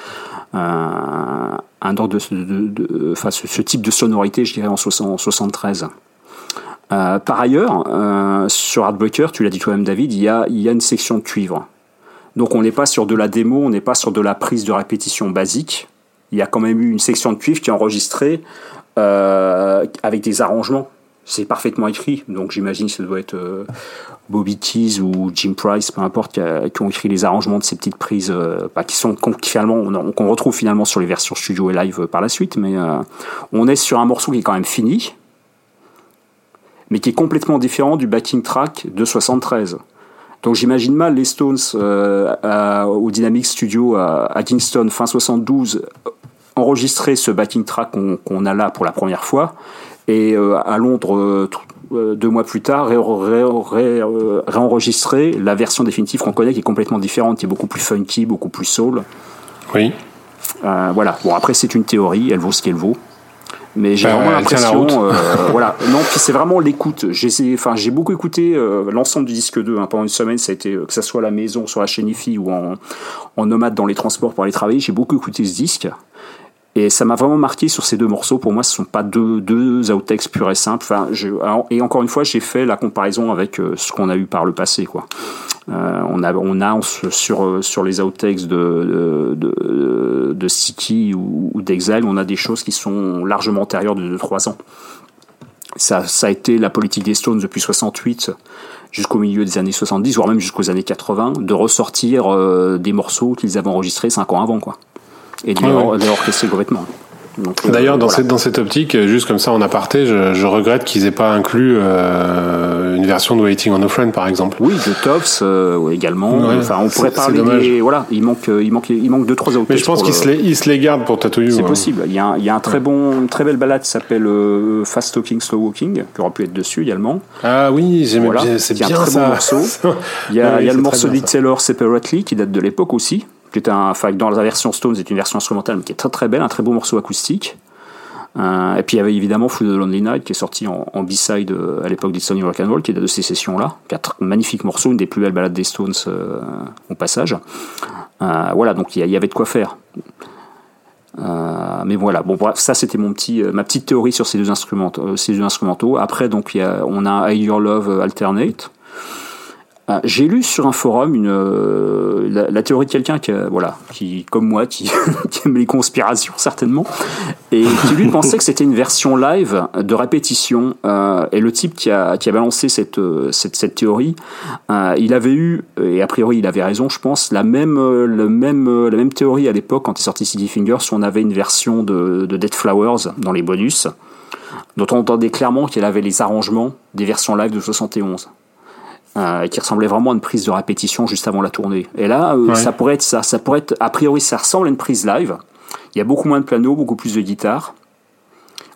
un orgue de, de, ce, type de sonorité, je dirais en, 73. par ailleurs, sur Heartbreaker, tu l'as dit toi-même David, il y a, il y a une section de cuivre. Donc on n'est pas sur de la démo, on n'est pas sur de la prise de répétition basique il y a quand même eu une section de cuivre qui est enregistrée euh, avec des arrangements. C'est parfaitement écrit, donc j'imagine que ça doit être euh, Bobby Keys ou Jim Price, peu importe, qui, ont écrit les arrangements de ces petites prises, euh, bah, qui sont finalement qu'on retrouve finalement sur les versions studio et live par la suite. Mais on est sur un morceau qui est quand même fini, mais qui est complètement différent du backing track de 73. Donc j'imagine mal les Stones au Dynamic Studio à, Kingston fin 72 enregistrer ce backing track qu'on a là pour la première fois et euh, à Londres euh, euh, deux mois plus tard réenregistrer la version définitive qu'on connaît qui est complètement différente, qui est beaucoup plus funky, beaucoup plus soul. Oui. voilà. Bon après c'est une théorie, elle vaut ce qu'elle vaut. Mais j'ai vraiment l'impression, voilà, non, puis c'est vraiment l'écoute. J'ai, enfin, beaucoup écouté l'ensemble du disque 2 hein, pendant une semaine. Ça a été que ça soit à la maison, sur la chaîne IFI ou en, en nomade dans les transports pour aller travailler. J'ai beaucoup écouté ce disque. Et ça m'a vraiment marqué sur ces deux morceaux. Pour moi, ce sont pas deux, deux outtakes purs et simples. Enfin, je, et encore une fois, j'ai fait la comparaison avec euh, ce qu'on a eu par le passé. Quoi. Euh, on a, on a sur, sur les outtakes de, de, de, City ou, ou d'Exile, on a des choses qui sont largement antérieures de 2-3 ans. Ça, ça a été la politique des Stones depuis 68 jusqu'au milieu des années 70, voire même jusqu'aux années 80, de ressortir euh, des morceaux qu'ils avaient enregistrés 5 ans avant. quoi et de l'orchestrer complètement. Euh, D'ailleurs, dans, cette, dans cette optique, juste comme ça en aparté, je, je regrette qu'ils aient pas inclus euh, une version de Waiting on a Friend, par exemple. Oui, de Toffs euh, également. enfin, on pourrait parler des, voilà, il manque, il manque, il manque deux trois autres. Mais je pense qu'ils se, les, se les gardent pour Tattoo C'est hein. possible. Il y a, un, il y a un très bon, une très belle balade qui s'appelle Fast Talking Slow Walking, qui aurait pu être dessus également. Ah oui, j'aime bien. C'est bien un très Bon morceau. il y a, il y a le morceau de Taylor Separately qui date de l'époque aussi qui enfin, dans la version Stones, c'est une version instrumentale, mais qui est très très belle, un très beau morceau acoustique. Euh, et puis il y avait évidemment Through the Lonely Night qui est sorti en, B-side euh, à l'époque des Sony Rock and Roll, qui est de ces sessions-là, qui est un magnifique morceau, une des plus belles balades des Stones euh, au passage. voilà, donc il y, avait de quoi faire. mais voilà, bon bref, ça c'était mon petit, ma petite théorie sur ces deux instrumentaux. ces deux instrumentaux. Après, donc y a, on a I Your Love Alternate. Ah, j'ai lu sur un forum une, euh, la, théorie de quelqu'un qui, voilà, qui, comme moi, qui, aime les conspirations certainement, et qui lui pensait que c'était une version live de répétition. Euh, et le type qui a, qui a balancé cette, euh, cette, cette théorie, il avait eu, et a priori il avait raison, je pense, la même, le même, la même théorie à l'époque quand est sorti City Fingers, où on avait une version de, de Dead Flowers dans les bonus, dont on entendait clairement qu'elle avait les arrangements des versions live de 71. Euh, qui ressemblait vraiment à une prise de répétition juste avant la tournée. Et là, euh, ça pourrait être ça. Ça pourrait être, a priori, ça ressemble à une prise live. Il y a beaucoup moins de piano, beaucoup plus de guitare.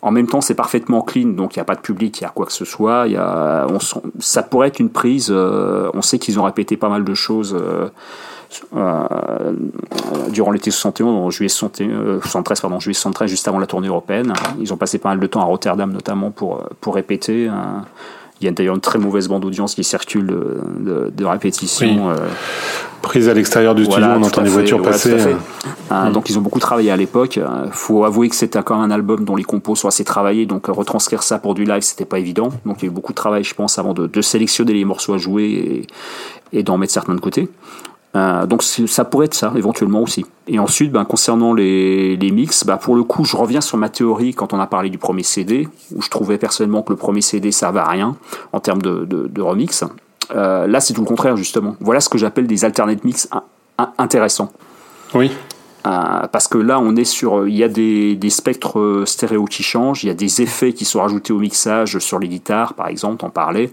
En même temps, c'est parfaitement clean, donc il n'y a pas de public, il y a quoi que ce soit. Il y a, on, ça pourrait être une prise. Euh, on sait qu'ils ont répété pas mal de choses durant l'été 71, en juillet 73, pardon, juillet 73, juste avant la tournée européenne. Ils ont passé pas mal de temps à Rotterdam, notamment pour pour répéter Il y a d'ailleurs une très mauvaise bande d'audience qui circule de, de, répétition. Prise à l'extérieur du studio, on entend les voitures passer. Mm. Donc ils ont beaucoup travaillé à l'époque. faut avouer que c'était encore un album dont les compos sont assez travaillés, donc retranscrire ça pour du live, c'était pas évident. Donc il y a eu beaucoup de travail, je pense, avant de, de sélectionner les morceaux à jouer et, et d'en mettre certains de côté. Euh, donc ça pourrait être ça éventuellement aussi. Et ensuite, ben, concernant les, les mix, ben, pour le coup, je reviens sur ma théorie quand on a parlé du premier CD, où je trouvais personnellement que le premier CD servait à rien en termes de, de, de remix. Euh, là, c'est tout le contraire justement. Voilà ce que j'appelle des alternate mix intéressants. Oui. Euh, parce que là, on est sur, il y a des, des, spectres euh, stéréo qui changent, il y a des effets qui sont rajoutés au mixage sur les guitares, par exemple, on parlait.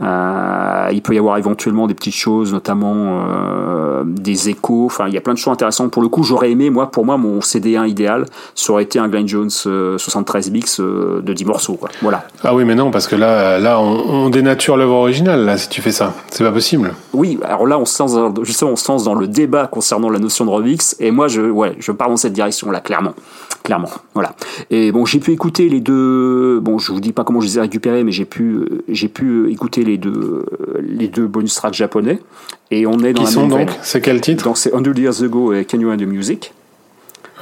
Euh, il peut y avoir éventuellement des petites choses, notamment euh, des échos. Enfin, il y a plein de choses intéressantes. Pour le coup, j'aurais aimé, moi, pour moi, mon CD1 idéal, ça aurait été un Glenn Jones 73 mix de 10 morceaux. Quoi. Voilà. Ah oui, mais non, parce que là, là, on, on dénature l'œuvre originale. Là, si tu fais ça, c'est pas possible. Oui, alors là, on se lance, justement, on se lance dans le débat concernant la notion de remix, et moi, je, ouais, je pars dans cette direction-là, clairement. Clairement. Voilà. Et bon, j'ai pu écouter les deux, bon, je vous dis pas comment je les ai récupérés, mais j'ai pu, j'ai pu écouter les deux, les deux bonus tracks japonais. Et on est dans qui la sont même donc C'est quel titre Donc c'est Hundred Years Ago et Can You Hear the Music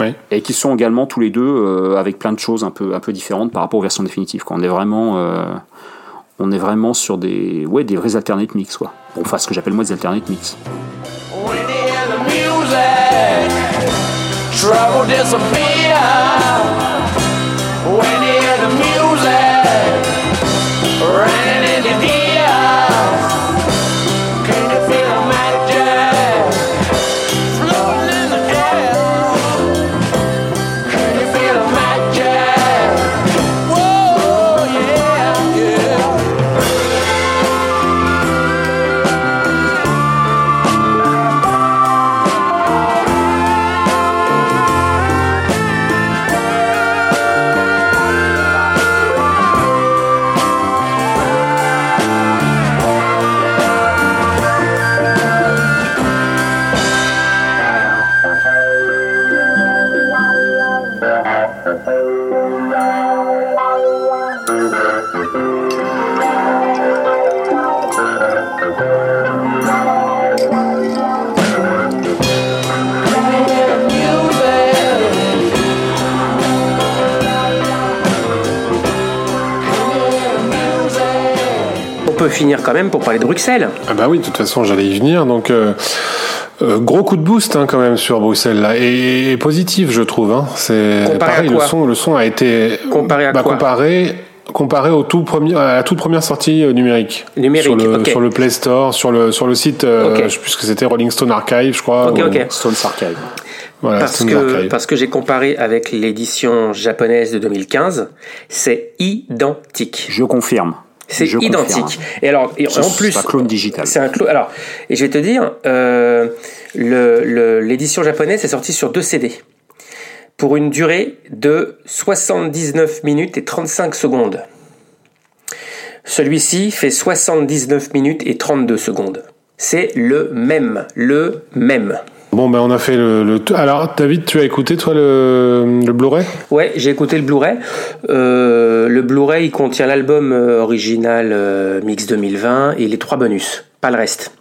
oui. et qui sont également tous les deux euh, avec plein de choses un peu, un peu différentes par rapport aux versions définitives. On est vraiment, euh, on est vraiment sur des, ouais, des vrais alternate mix, quoi. Bon, enfin, ce que j'appelle moi des alternate mix. Trouble disappear when finir quand même pour parler de Bruxelles. Ah bah oui, de toute façon, j'allais y venir. Donc, euh, euh, gros coup de boost hein, quand même sur Bruxelles là, et, et positif, je trouve. Hein. C'est Comparé à pareil, le quoi son, le son a été Comparé à bah, quoi comparé comparé au tout premier, à la toute première sortie euh, numérique. Numérique, sur le, sur le Play Store, sur le sur le site, euh, Ok. je sais plus ce que c'était Rolling Stone Archive, je crois. Ok, ou- ok. Stones Archive. Voilà, Parce Stone que, Archive. parce que j'ai comparé avec l'édition japonaise de 2015, c'est identique. Je confirme. C'est identique. confirme. Et alors, et en C'est un clone digital. C'est un clone. Alors, et je vais te dire, euh, le- le- l'édition japonaise est sortie sur deux CD pour une durée de 79 minutes et 35 secondes. Celui-ci fait 79 minutes et 32 secondes. C'est le même, le même. Bon, ben on a fait le, le. Alors, David, tu as écouté toi le, le Blu-ray? Ouais, j'ai écouté le Blu-ray. Euh, le Blu-ray, il contient l'album euh, original euh, Mix 2020 et les trois bonus, pas le reste.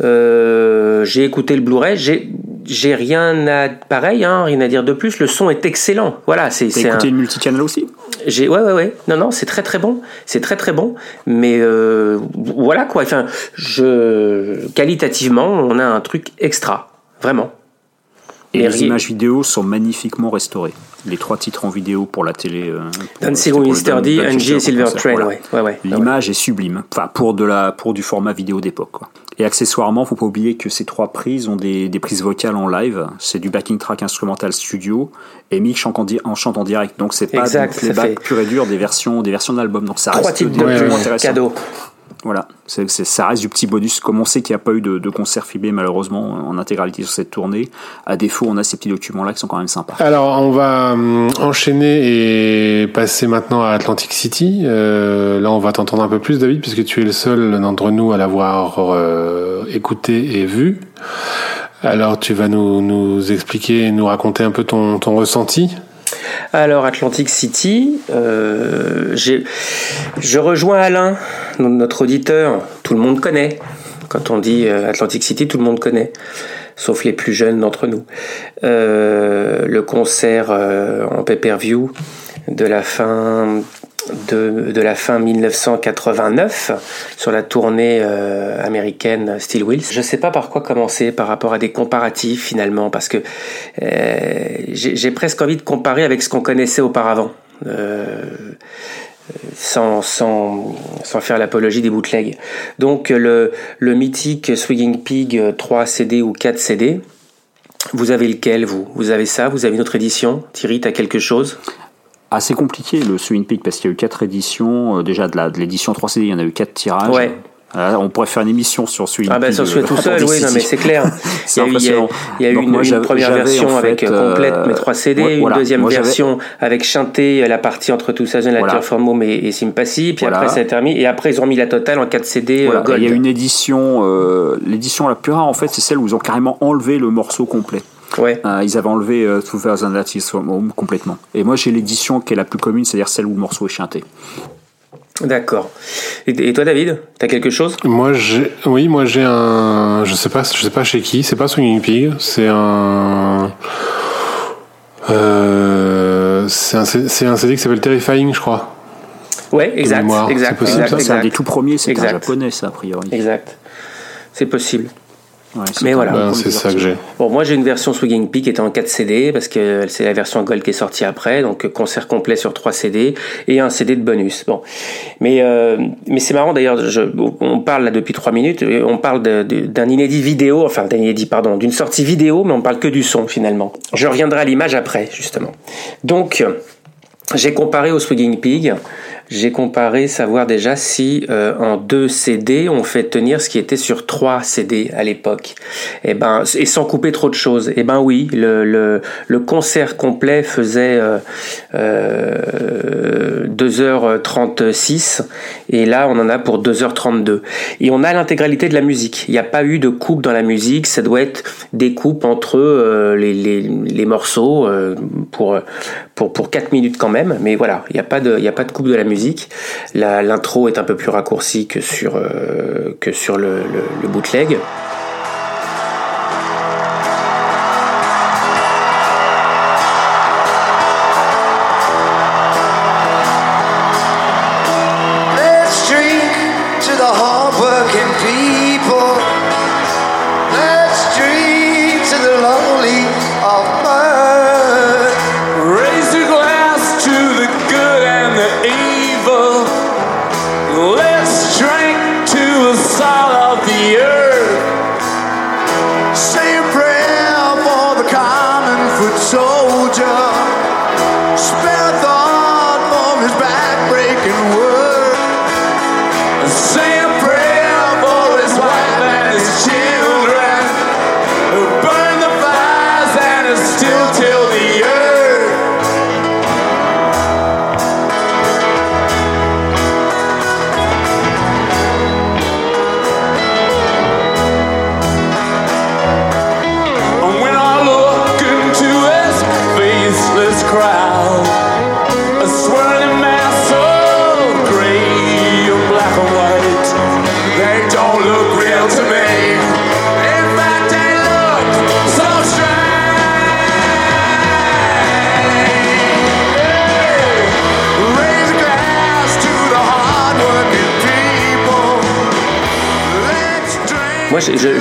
Euh, j'ai écouté le Blu-ray, j'ai j'ai rien à pareil, hein, rien à dire de plus. Le son est excellent. Voilà, c'est T'as un. écouté le multichannel aussi? J'ai ouais ouais ouais. Non non, c'est très très bon. C'est très très bon. Mais euh, voilà quoi. Enfin, je qualitativement, on a un truc extra, vraiment. Et les images vidéo sont magnifiquement restaurées. Les trois titres en vidéo pour la télé. Dancing with Angie Dungeon et Silver Train, voilà. ouais, ouais, ouais. L'image est sublime. Enfin, pour de la, pour du format vidéo d'époque. Et accessoirement, faut pas oublier que ces trois prises ont des, des prises vocales en live. C'est du backing track instrumental studio et Mick chante en, di- en chante en direct. Donc c'est pas Exact, du playback fait- pur et dur des versions, des versions d'album. Donc ça Trois reste titres de cadeau. Voilà, ça reste du petit bonus. Comme on sait qu'il n'y a pas eu de, concert filmé malheureusement en intégralité sur cette tournée, à défaut, on a ces petits documents-là qui sont quand même sympas. Alors, on va hum, enchaîner et passer maintenant à Atlantic City. Euh, là, on va t'entendre un peu plus, David, puisque tu es le seul d'entre nous à l'avoir euh, écouté et vu. Alors, tu vas nous, nous expliquer nous raconter un peu ton ressenti. Alors Atlantic City, euh, je rejoins Alain, notre auditeur, tout le monde connaît. Quand on dit euh, Atlantic City, tout le monde connaît, sauf les plus jeunes d'entre nous. Euh, le concert en pay-per-view de la fin de, la fin 1989 sur la tournée euh, américaine Steel Wheels. Je ne sais pas par quoi commencer par rapport à des comparatifs finalement, parce que euh, j'ai presque envie de comparer avec ce qu'on connaissait auparavant. Euh, sans, sans, sans faire l'apologie des bootlegs. Donc le, le mythique Swinging Pig 3 CD ou 4 CD, vous avez lequel vous? Vous avez ça? Vous avez une autre édition? Thierry, tu as quelque chose? Assez compliqué le Swing Peak parce qu'il y a eu quatre éditions. Euh, déjà de l'édition 3 CD, il y en a eu quatre tirages. Ouais. on pourrait faire une émission sur Swing Ah ben sur celui tout seul, oui, non mais c'est clair. il y a eu, il y a eu une, première version avec euh, complète mes 3 CD, une deuxième version avec chanté la partie entre tout ça, la voilà. Form et, et Sympathy, puis après ça a terminé, et après ils ont mis la totale en 4 CD euh, Il y a une édition, l'édition la plus rare en fait, c'est celle où ils ont carrément enlevé le morceau complet. Ouais. Euh, ils avaient enlevé euh, 2000 Artists from Home complètement. Et moi, j'ai l'édition qui est la plus commune, c'est-à-dire celle où le morceau est chanté. D'accord. Et, toi, David, t'as quelque chose? Moi, j'ai, oui, moi j'ai un, je sais pas, je sais pas chez qui. C'est pas Swinging Pig. C'est un, euh, c'est un, c'est un CD qui s'appelle Terrifying, je crois. Ouais, exact, exact. C'est exact, C'est un des tout premiers, c'est un japonais, ça a priori. Exact. C'est possible. Ouais, mais voilà. Ben, c'est ça que j'ai. Bon, moi j'ai une version Swinging Peak qui était en 4 CD parce que c'est la version Gold qui est sortie après, donc concert complet sur 3 CD et un CD de bonus. Bon, mais euh, mais c'est marrant d'ailleurs. On parle là depuis 3 minutes, on parle d'un inédit vidéo, enfin d'un inédit pardon, d'une sortie vidéo, mais on parle que du son finalement. Je reviendrai à l'image après justement. Donc j'ai comparé au Swinging Pig j'ai comparé savoir déjà si euh, en deux CD on fait tenir ce qui était sur trois CD à l'époque. Et eh ben et sans couper trop de choses. Et eh ben oui, le, le, concert complet faisait euh, euh, 2h36 et là on en a pour 2h32. Et on a l'intégralité de la musique. Il n'y a pas eu de coupe dans la musique, ça doit être des coupes entre euh, les, les, les, morceaux euh, pour, pour, pour 4 minutes quand même. Mais voilà, il n'y a, pas de, y a pas de coupe de la musique. L'intro est un peu plus raccourcie que sur, euh, que sur le bootleg.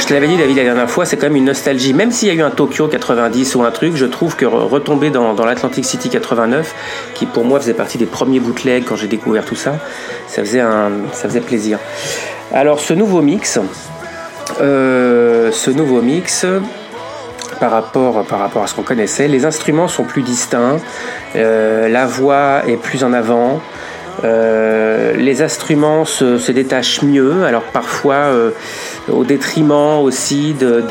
Je, te l'avais dit, David, la dernière fois, c'est quand même une nostalgie. Même s'il y a eu un Tokyo 90 ou un truc, je trouve que retomber dans, l'Atlantic City 89, qui pour moi faisait partie des premiers bootlegs quand j'ai découvert tout ça, ça faisait, un, ça faisait plaisir. Alors, ce nouveau mix, euh, ce nouveau mix, par rapport, à ce qu'on connaissait, les instruments sont plus distincts, euh, la voix est plus en avant. Euh, les instruments se, détachent mieux, alors parfois euh, au détriment aussi de,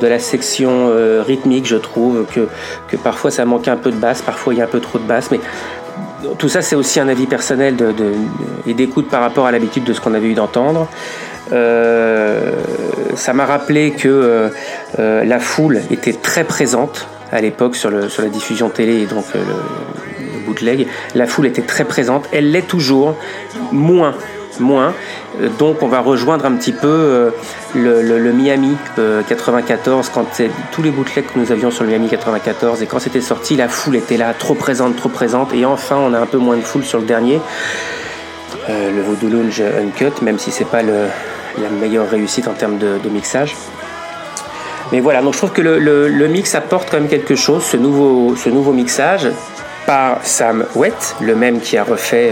de, la section euh, rythmique, je trouve que, que parfois ça manque un peu de basse, parfois il y a un peu trop de basse, mais tout ça c'est aussi un avis personnel de, et d'écoute par rapport à l'habitude de ce qu'on avait eu d'entendre. ça m'a rappelé que la foule était très présente à l'époque sur, sur la diffusion télé et donc La foule était très présente, elle l'est toujours, moins. Moins. Euh, donc on va rejoindre un petit peu euh, le, Miami 94 euh, quand tous les bootlegs que nous avions sur le Miami 94 et quand c'était sorti la foule était là trop présente trop présente. Et enfin on a un peu moins de foule sur le dernier. Le Voodoo Lounge Uncut même si c'est pas la meilleure réussite en termes de, mixage. Mais voilà donc je trouve que le, mix apporte quand même quelque chose ce nouveau, ce nouveau mixage par Sam Wett le même qui a refait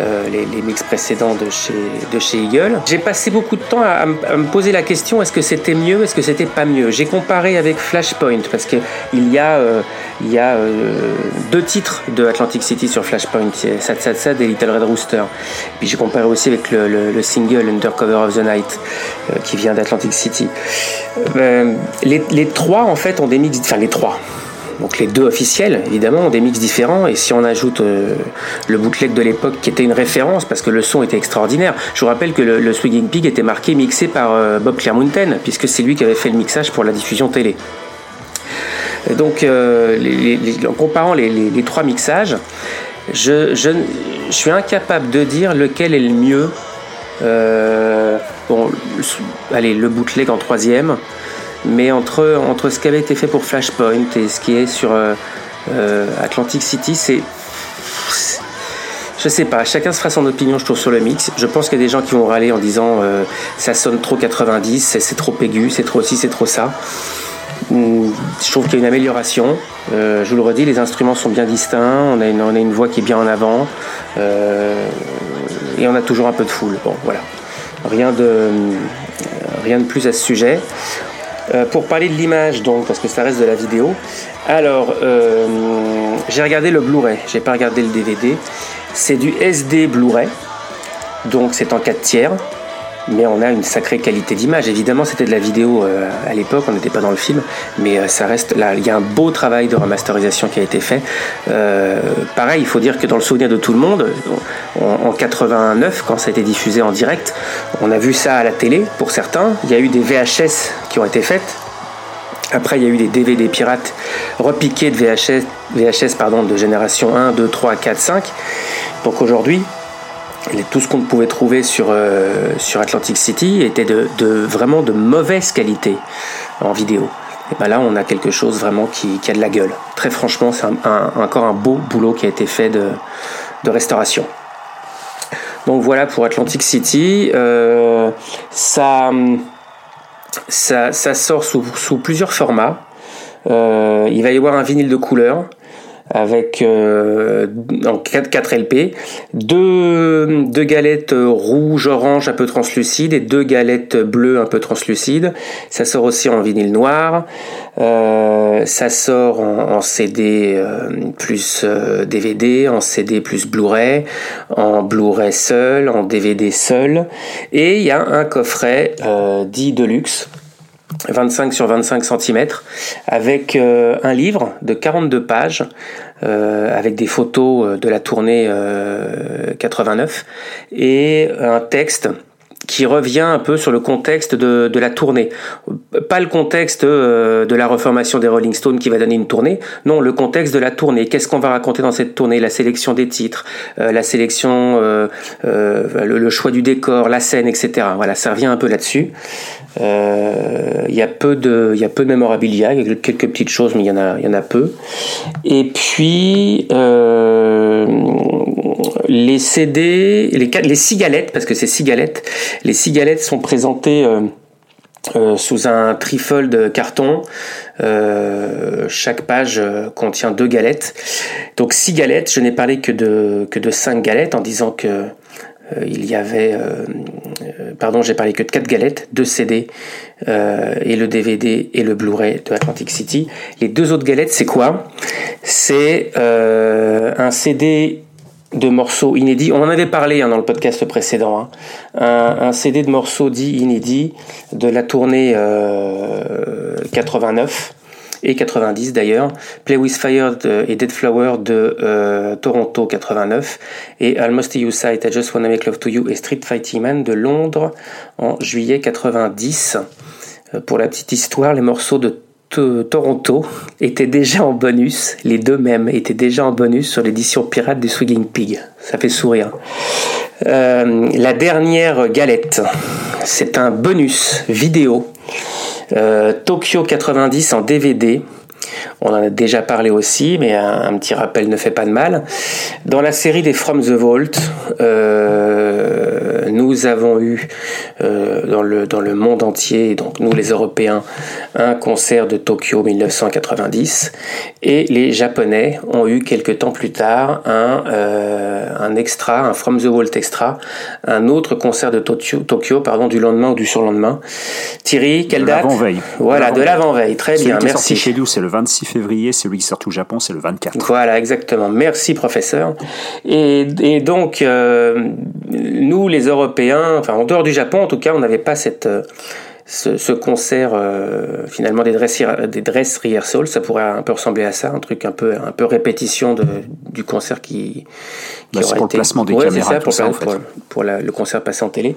euh, les, mix précédents de chez, de chez Eagle. J'ai passé beaucoup de temps à, me poser la question est-ce que c'était mieux, est-ce que c'était pas mieux? J'ai comparé avec Flashpoint parce qu'il y a, euh, il y a euh, deux titres de Atlantic City sur Flashpoint Sad Sad Sad et Little Red Rooster. Puis j'ai comparé aussi avec le, le, single Undercover of the Night qui vient d'Atlantic City. les, les trois en fait ont des mix, enfin les trois donc les deux officiels, évidemment, ont des mix différents. Et si on ajoute euh, le bootleg de l'époque qui était une référence parce que le son était extraordinaire, je vous rappelle que le, Swinging Pig était marqué mixé par euh, Bob Clearmountain puisque c'est lui qui avait fait le mixage pour la diffusion télé. donc, euh, en comparant les, trois mixages, je, suis incapable de dire lequel est le mieux. bon, allez, le bootleg en troisième. Mais entre, entre ce qui avait été fait pour Flashpoint et ce qui est sur euh, euh, Atlantic City, c'est. Je sais pas, chacun se fera son opinion, je trouve, sur le mix. Je pense qu'il y a des gens qui vont râler en disant euh, ça sonne trop 90, c'est trop aigu, c'est trop ci, c'est trop ça. Hmm, je trouve qu'il y a une amélioration. je vous le redis, les instruments sont bien distincts, on a une, on a une voix qui est bien en avant, et on a toujours un peu de foule. Bon, voilà. Rien de, rien de plus à ce sujet. Euh, pour parler de l'image, donc, parce que ça reste de la vidéo, alors, euh, j'ai regardé le Blu-ray, j'ai pas regardé le DVD. C'est du SD Blu-ray, donc c'est en 4 tiers mais on a une sacrée qualité d'image. Évidemment, c'était de la vidéo euh, à l'époque, on n'était pas dans le film, mais euh, ça reste là. Il y a un beau travail de remasterisation qui a été fait. Euh, pareil, il faut dire que dans le souvenir de tout le monde, en, 89, quand ça a été diffusé en direct, on a vu ça à la télé pour certains. Il y a eu des VHS qui ont été faites. Après, il y a eu des DVD pirates repiqués de VHS, VHS pardon, de génération 1, 2, 3, 4, 5. Donc aujourd'hui, tout ce qu'on pouvait trouver sur, euh, sur Atlantic City était de, vraiment de mauvaise qualité en vidéo. Et ben là, on a quelque chose vraiment qui, a de la gueule. Très franchement, c'est encore un beau boulot qui a été fait de, restauration. Donc voilà pour Atlantic City. Euh, ça, ça, sort sous, plusieurs formats. Euh, il va y avoir un vinyle de couleur avec euh, en 4, 4 LP, deux, deux galettes rouge orange un peu translucides et deux galettes bleues un peu translucides. Ça sort aussi en vinyle noir. Euh, ça sort en, CD euh, plus DVD, en CD plus Blu-ray, en Blu-ray seul, en DVD seul. Et il y a un coffret dit Deluxe 25 sur 25 cm, avec euh, un livre de 42 pages, euh, avec des photos euh, de la tournée 89, et un texte qui revient un peu sur le contexte de, de la tournée. Pas le contexte euh, de la reformation des Rolling Stones qui va donner une tournée, non, le contexte de la tournée. Qu'est-ce qu'on va raconter dans cette tournée? La sélection des titres, euh, la sélection, euh, le, choix du décor, la scène, etc. Voilà, ça revient un peu là-dessus. Il y a peu de, il y a peu de mémorabilia, il y a quelques petites choses, mais il y en a, il y en a peu. Et puis les CD, les, les six galettes, parce que c'est six galettes, les six galettes sont présentées euh, euh, sous un trifold carton. Euh, chaque page contient deux galettes. Donc six galettes. Je n'ai parlé que de que de cinq galettes en disant que il y avait, pardon, j'ai parlé que de quatre galettes, deux CD et le DVD et le Blu-ray de Atlantic City. Les deux autres galettes, c'est quoi? C'est un CD de morceaux inédits. On en avait parlé hein, dans le podcast précédent. Hein. Un, CD de morceaux dits inédits de la tournée 89 euh, et 90 d'ailleurs. Play with Fire et Dead Flower de euh, Toronto 89 et Almost You Sight, I Just Wanna Make Love to You et Street Fighting Man de Londres en juillet 90. Euh, pour la petite histoire, les morceaux de Toronto étaient déjà en bonus, les deux mêmes étaient déjà en bonus sur l'édition pirate du Swigging Pig. Ça fait sourire. Euh, la dernière galette, c'est un bonus vidéo. Euh, Tokyo 90 en DVD on en a déjà parlé aussi, mais un, petit rappel ne fait pas de mal. Dans la série des From the Vault, euh, nous avons eu euh, dans, le, dans le monde entier, donc nous les Européens, un concert de Tokyo 1990, et les Japonais ont eu quelques temps plus tard un, euh, un extra, un From the Vault extra, un autre concert de Tokyo, Tokyo pardon, du lendemain ou du surlendemain. Thierry, quelle date L'avant-veille. Voilà, de l'avant-veille. Très bien, merci. Chez nous, c'est le 26 février, celui qui sort au Japon, c'est le 24. Voilà, exactement. Merci, professeur. Et, et donc, euh, nous, les Européens, enfin, en dehors du Japon, en tout cas, on n'avait pas cette. Euh, ce, ce, concert euh, finalement des dress, des dress rehearsals, ça pourrait un peu ressembler à ça, un truc un peu un peu répétition de, du concert qui, qui bah, pour été... le placement des ouais, caméras, ça, pour, ça, pour, en fait. pour la, le concert passé en télé.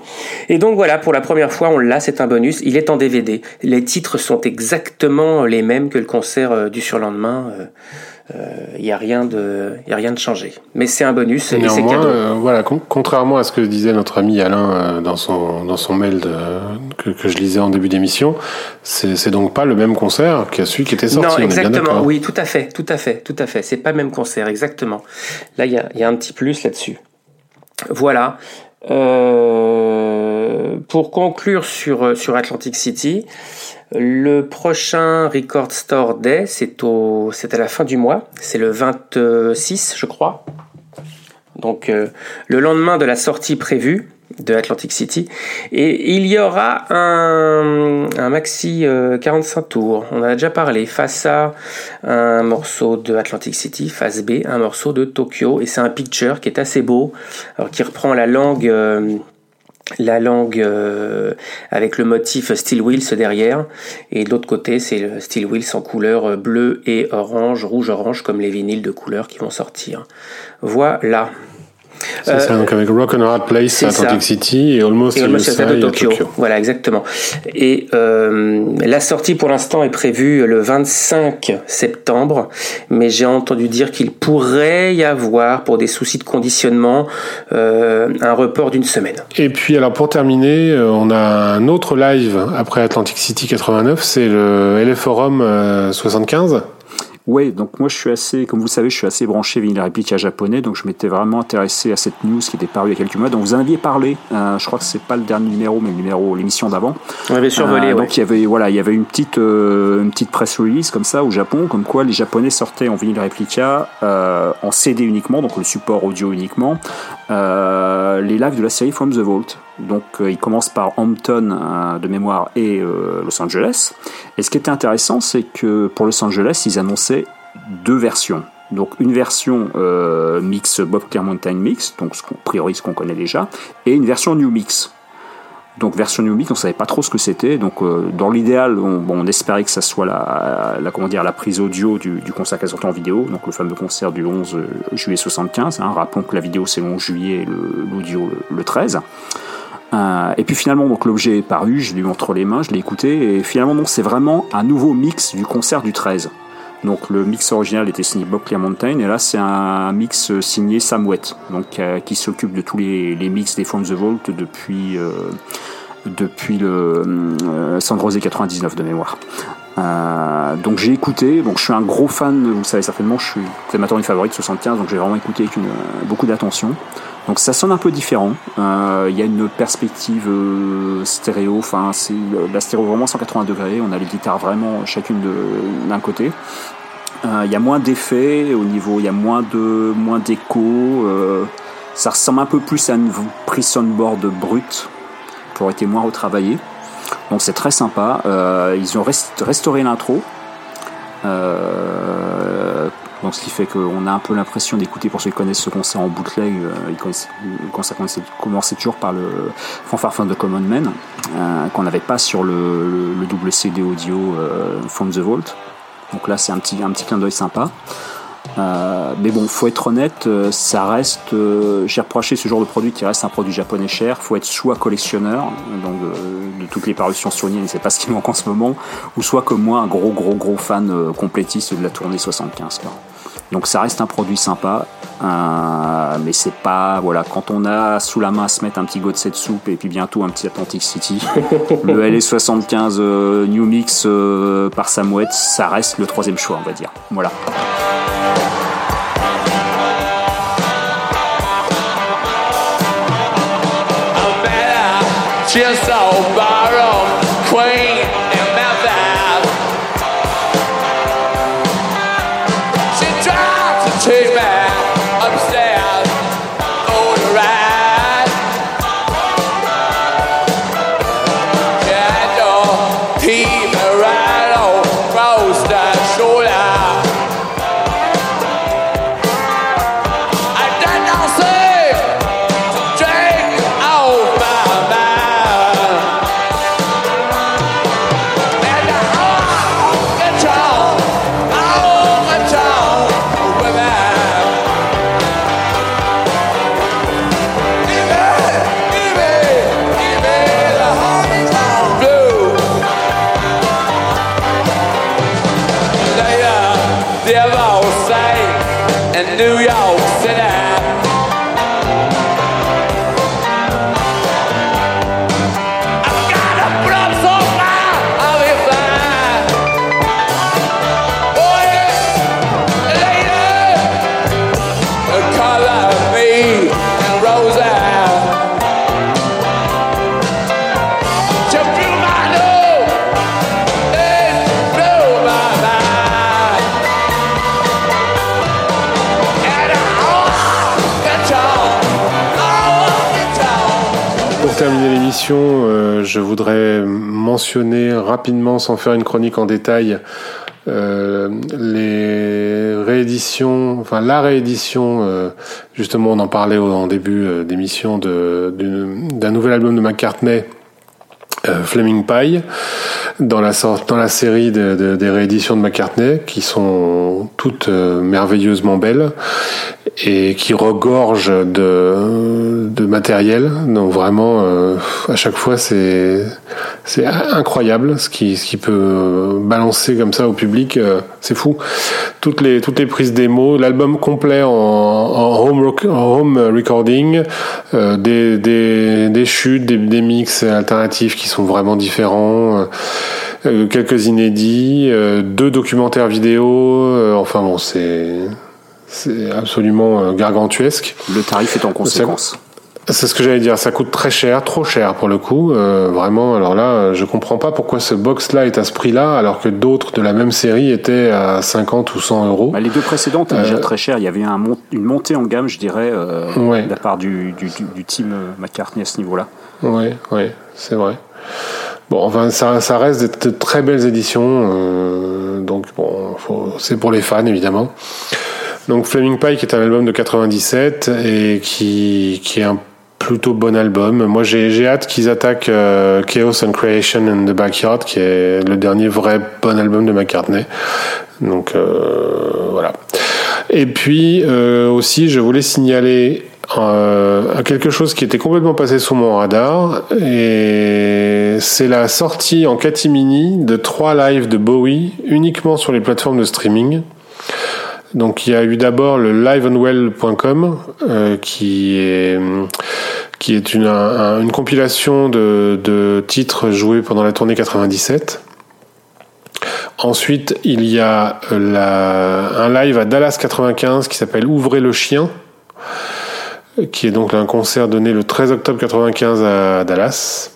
Et donc voilà, pour la première fois, on l'a, c'est un bonus. Il est en DVD. Les titres sont exactement les mêmes que le concert du surlendemain. Euh, il euh, n'y a rien de y a rien de changé. Mais c'est un bonus et c'est cadeau. euh, voilà con contrairement à ce que disait notre ami Alain euh, dans son dans son mail de, que, que, je lisais en début d'émission c'est donc pas le même concert que celui qui était sorti non exactement. oui tout à fait tout à fait tout à fait. C'est pas le même concert exactement. Là il y a, y a un petit plus là-dessus. Voilà. Euh, pour conclure sur sur Atlantic City le prochain Record Store Day, c'est au, c'est à la fin du mois, c'est le 26, je crois. Donc euh, le lendemain de la sortie prévue de Atlantic City, et il y aura un, maxi euh, 45 tours. On en a déjà parlé. Face A, un morceau de Atlantic City. Face B, un morceau de Tokyo. Et c'est un picture qui est assez beau, qui reprend la langue. Euh, la langue euh, avec le motif Steel Wheels derrière et de l'autre côté c'est le Steel Wheels en couleur bleu et orange, rouge orange comme les vinyles de couleur qui vont sortir. Voilà. C'est ça, donc avec Rock and Hard Place à Atlantic ça. City et Almost, et Almost USA de à Tokyo. Tokyo. Voilà, exactement. Et euh, la sortie pour l'instant est prévue le 25 septembre, mais j'ai entendu dire qu'il pourrait y avoir, pour des soucis de conditionnement, euh, un report d'une semaine. Et puis alors pour terminer, euh, on a un autre live après Atlantic City 89, c'est le LF Forum euh, 75. Oui, donc moi je suis assez, comme vous le savez, je suis assez branché vinyle réplica japonais, donc je m'étais vraiment intéressé à cette news qui était parue il y a quelques mois. Donc vous en aviez parlé, euh, je crois que c'est pas le dernier numéro, mais le numéro, l'émission d'avant. On avait survolé, Euh, ouais. Donc il y avait, voilà, il y avait une petite, euh, une petite press release comme ça au Japon, comme quoi les Japonais sortaient en vinyle réplica euh, en CD uniquement, donc le support audio uniquement, euh, les lives de la série From the Vault. Donc euh, il commence par Hampton euh, de mémoire et euh, Los Angeles. Et ce qui était intéressant, c'est que pour Los Angeles, ils annonçaient deux versions. Donc une version mix Bob Clearmountain mix, donc ce qu'on a priori ce qu'on connaît déjà, et une version new mix. Donc version mix, on savait pas trop ce que c'était. Donc euh, dans l'idéal, on, espérait que ça soit la, la comment dire la prise audio du, du concert qui a sorti en vidéo, donc le fameux concert du 11 juillet 75. Hein, rappelons que la vidéo c'est le 11 juillet, et l'audio le, le 13. Euh, et puis finalement, donc l'objet est paru, je lui montre les mains, je l'ai écouté, et finalement, donc c'est vraiment un nouveau mix du concert du 13. Donc le mix original était signé Bob Clearmountain, et là c'est un mix euh, signé Sam donc euh, qui s'occupe de tous les, les mix des From the Vault depuis euh, depuis le euh, Sandrosé 99 de mémoire. Euh, donc j'ai écouté, donc je suis un gros fan, vous le savez certainement, je suis ma tournée favorite 75, donc j'ai vraiment écouté avec une, beaucoup d'attention. Donc ça sonne un peu différent. Il y a une perspective euh, stéréo. Enfin, c'est la stéréo vraiment 180 degrés. On a les guitares vraiment chacune d'un côté. Euh, Il y a moins d'effets au niveau. Il y a moins de moins d'écho. Euh, ça ressemble un peu plus à une prise soundboard brute aurait été moins retravaillée. Donc c'est très sympa. Euh, ils ont rest- restauré l'intro. Euh, donc ce qui fait qu'on a un peu l'impression d'écouter, pour ceux qui connaissent ce concert en bootleg, euh, ils connaissent, le concert commençait, toujours par le Fanfare the Common euh, qu'on n'avait pas sur le, le, le double CD audio From the Vault. Donc là c'est un petit, clin d'œil sympa. Euh, mais bon, faut être honnête, euh, ça reste. Euh, J'ai reproché ce genre de produit qui reste un produit japonais cher. Faut être soit collectionneur, donc de, de toutes les parutions Sony, ne sait pas ce qui manque en ce moment, ou soit comme moi, un gros, gros, gros fan euh, complétiste de la tournée 75. Quoi. Donc ça reste un produit sympa, euh, mais c'est pas voilà quand on a sous la main à se mettre un petit de cette soupe et puis bientôt un petit Atlantic City, le LS75 euh, New Mix euh, par Samouette, ça reste le troisième choix on va dire. Voilà. Euh, je voudrais mentionner rapidement, sans faire une chronique en détail, euh, les rééditions, enfin la réédition, euh, justement on en parlait en début d'émission, d'un nouvel album de McCartney, Flaming Pie, dans la, série de- de- des rééditions de McCartney, qui sont toutes merveilleusement belles et qui regorgent de, de matériel. Donc vraiment, euh, à chaque fois, c'est c'est incroyable ce qui ce qui peut balancer comme ça au public. euh, c'est fou. Toutes les toutes les prises démo, l'album complet en, en home rock- home recording, euh, des, des des chutes, des, des mix alternatifs qui sont vraiment différents. euh, euh, quelques inédits, euh, deux documentaires vidéo, euh, enfin bon, c'est c'est absolument euh, gargantuesque. Le tarif est en conséquence. C'est ce que j'allais dire, ça coûte très cher, trop cher pour le coup, euh, vraiment. Alors là, euh, je comprends pas pourquoi ce box-là est à ce prix-là, alors que d'autres de la même série étaient à 50 ou 100 euros. Bah, les deux précédentes étaient Euh, déjà très chères. Il y avait un une montée en gamme, je dirais, euh, Ouais. de la part du, du, du- du team euh, McCartney à ce niveau-là. Ouais, ouais, c'est vrai. Bon, enfin, ça, ça reste de, très belles éditions, euh, donc bon, faut- c'est pour les fans évidemment. Donc Flaming Pie qui est un album de 97 et qui, qui est un plutôt bon album. Moi j'ai hâte qu'ils attaquent euh, Chaos and Creation in the Backyard qui est le dernier vrai bon album de McCartney. Donc euh, voilà. Et puis euh, aussi je voulais signaler euh, quelque chose qui était complètement passé sous mon radar et c'est la sortie en catimini de trois lives de Bowie uniquement sur les plateformes de streaming. Donc il y a eu d'abord le liveonwell.com euh, qui est qui est une, un- une compilation de, titres joués pendant la tournée 97. Ensuite, il y a euh, un live à Dallas 95 qui s'appelle Ouvrez le chien, qui est donc un concert donné le 13 octobre 95 à Dallas.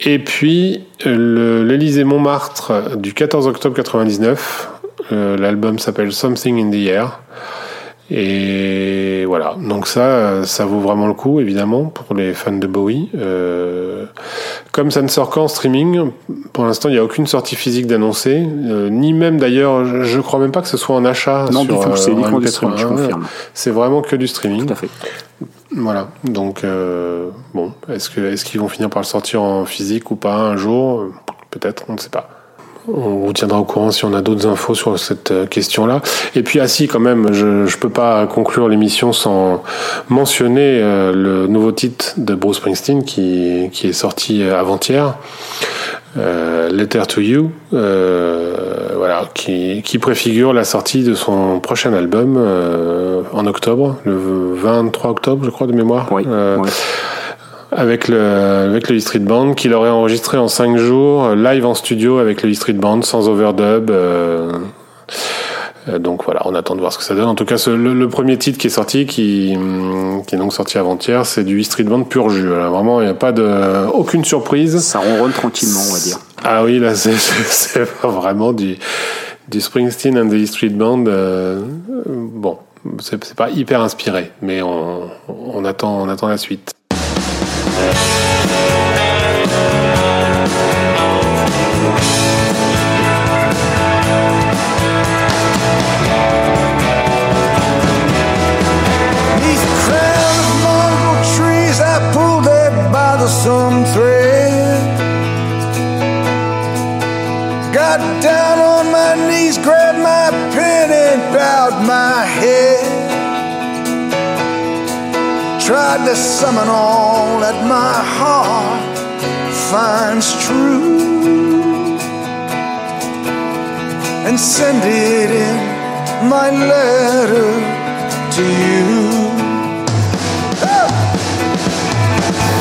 Et puis le- l'Élysée Montmartre du 14 octobre 99. Euh, L'album s'appelle Something in the Air. Et voilà, donc ça, ça vaut vraiment le coup, évidemment, pour les fans de Bowie. Euh, comme ça ne sort qu'en streaming, pour l'instant, il n'y a aucune sortie physique d'annoncer, euh, ni même d'ailleurs, je, crois même pas que ce soit en achat. Non, sur, du tout, c'est euh, uniquement du MP3. streaming, je Ouais, confirme. C'est vraiment que du streaming. Tout à fait. Voilà, donc euh, bon, est-ce que est-ce qu'ils vont finir par le sortir en physique ou pas un jour? Peut-être, on ne sait pas. On vous tiendra au courant si on a d'autres infos sur cette euh, question-là. Et puis, ah si, quand même, je ne peux pas conclure l'émission sans mentionner euh, le nouveau titre de Bruce Springsteen qui, qui est sorti euh, avant-hier. Euh, Letter to You, euh, voilà, qui, qui préfigure la sortie de son prochain album euh, en octobre, le 23 octobre, je crois, de mémoire. Oui, Euh, ouais. Avec le avec le E Street Band qu'il aurait enregistré en 5 jours euh, live en studio avec le E Street Band sans overdub euh, euh, donc voilà on attend de voir ce que ça donne. En tout cas ce- le, le premier titre qui est sorti qui hum, qui est donc sorti avant-hier c'est du E Street Band pur jus. Voilà, vraiment il n'y a pas de aucune surprise. Ça ronronne tranquillement, on va dire. ah oui là c'est c'est vraiment du du Springsteen and the E Street Band euh, bon c'est pas hyper inspiré mais on, on attend on attend la suite some thread. Got down on my knees, grabbed my pen, and bowed my head. Tried to summon all that my heart finds true and send it in my letter to you.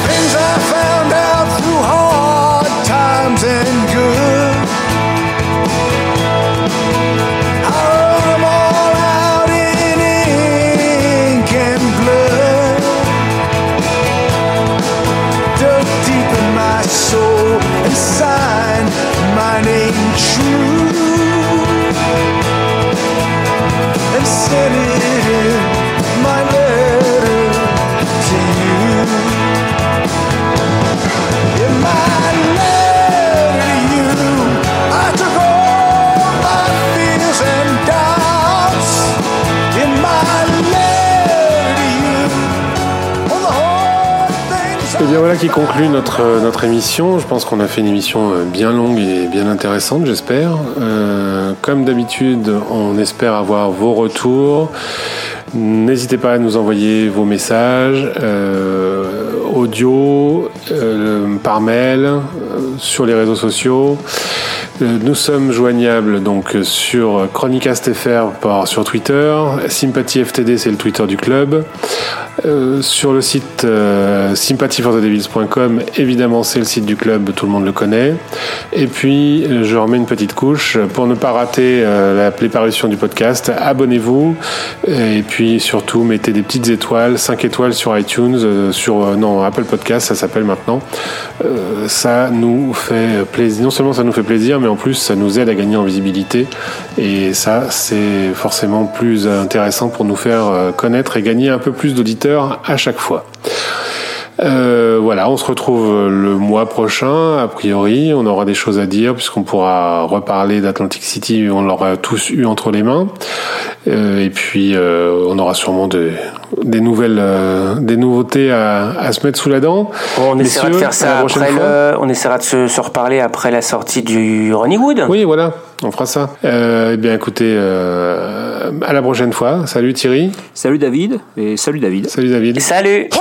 Things I found out through hard times and good. Bien voilà qui conclut notre, euh, notre émission. Je pense qu'on a fait une émission euh, bien longue et bien intéressante, j'espère. Euh, comme d'habitude, on espère avoir vos retours. N'hésitez pas à nous envoyer vos messages audio, par mail, sur les réseaux sociaux. Euh, Nous sommes joignables donc sur Chronicast FR par, sur Twitter, Sympathie FTD c'est le Twitter du club. Euh, sur le site euh, évidemment c'est le site du club, tout le monde le connaît. Et puis je remets une petite couche pour ne pas rater euh, la, les parutions du podcast. Abonnez-vous et puis surtout mettez des petites étoiles, 5 étoiles sur iTunes, sur non Apple Podcast ça s'appelle maintenant. Ça nous fait plaisir. Non seulement ça nous fait plaisir, mais en plus ça nous aide à gagner en visibilité. Et ça, c'est forcément plus intéressant pour nous faire euh, connaître et gagner un peu plus d'auditeurs à chaque fois. Euh, voilà, on se retrouve le mois prochain, a priori. On aura des choses à dire puisqu'on pourra reparler d'Atlantic City. On l'aura tous eu entre les mains. Euh, et puis, euh, on aura sûrement de- des nouvelles, euh, des nouveautés à, à se mettre sous la dent. On essaiera de faire ça après fois. le, on essaiera de se, se reparler après la sortie du Ronniewood. Oui, voilà, on fera ça. Euh, eh bien, écoutez, euh, à la prochaine fois. Salut Thierry. Salut David, et salut David. Salut David. Salut! Why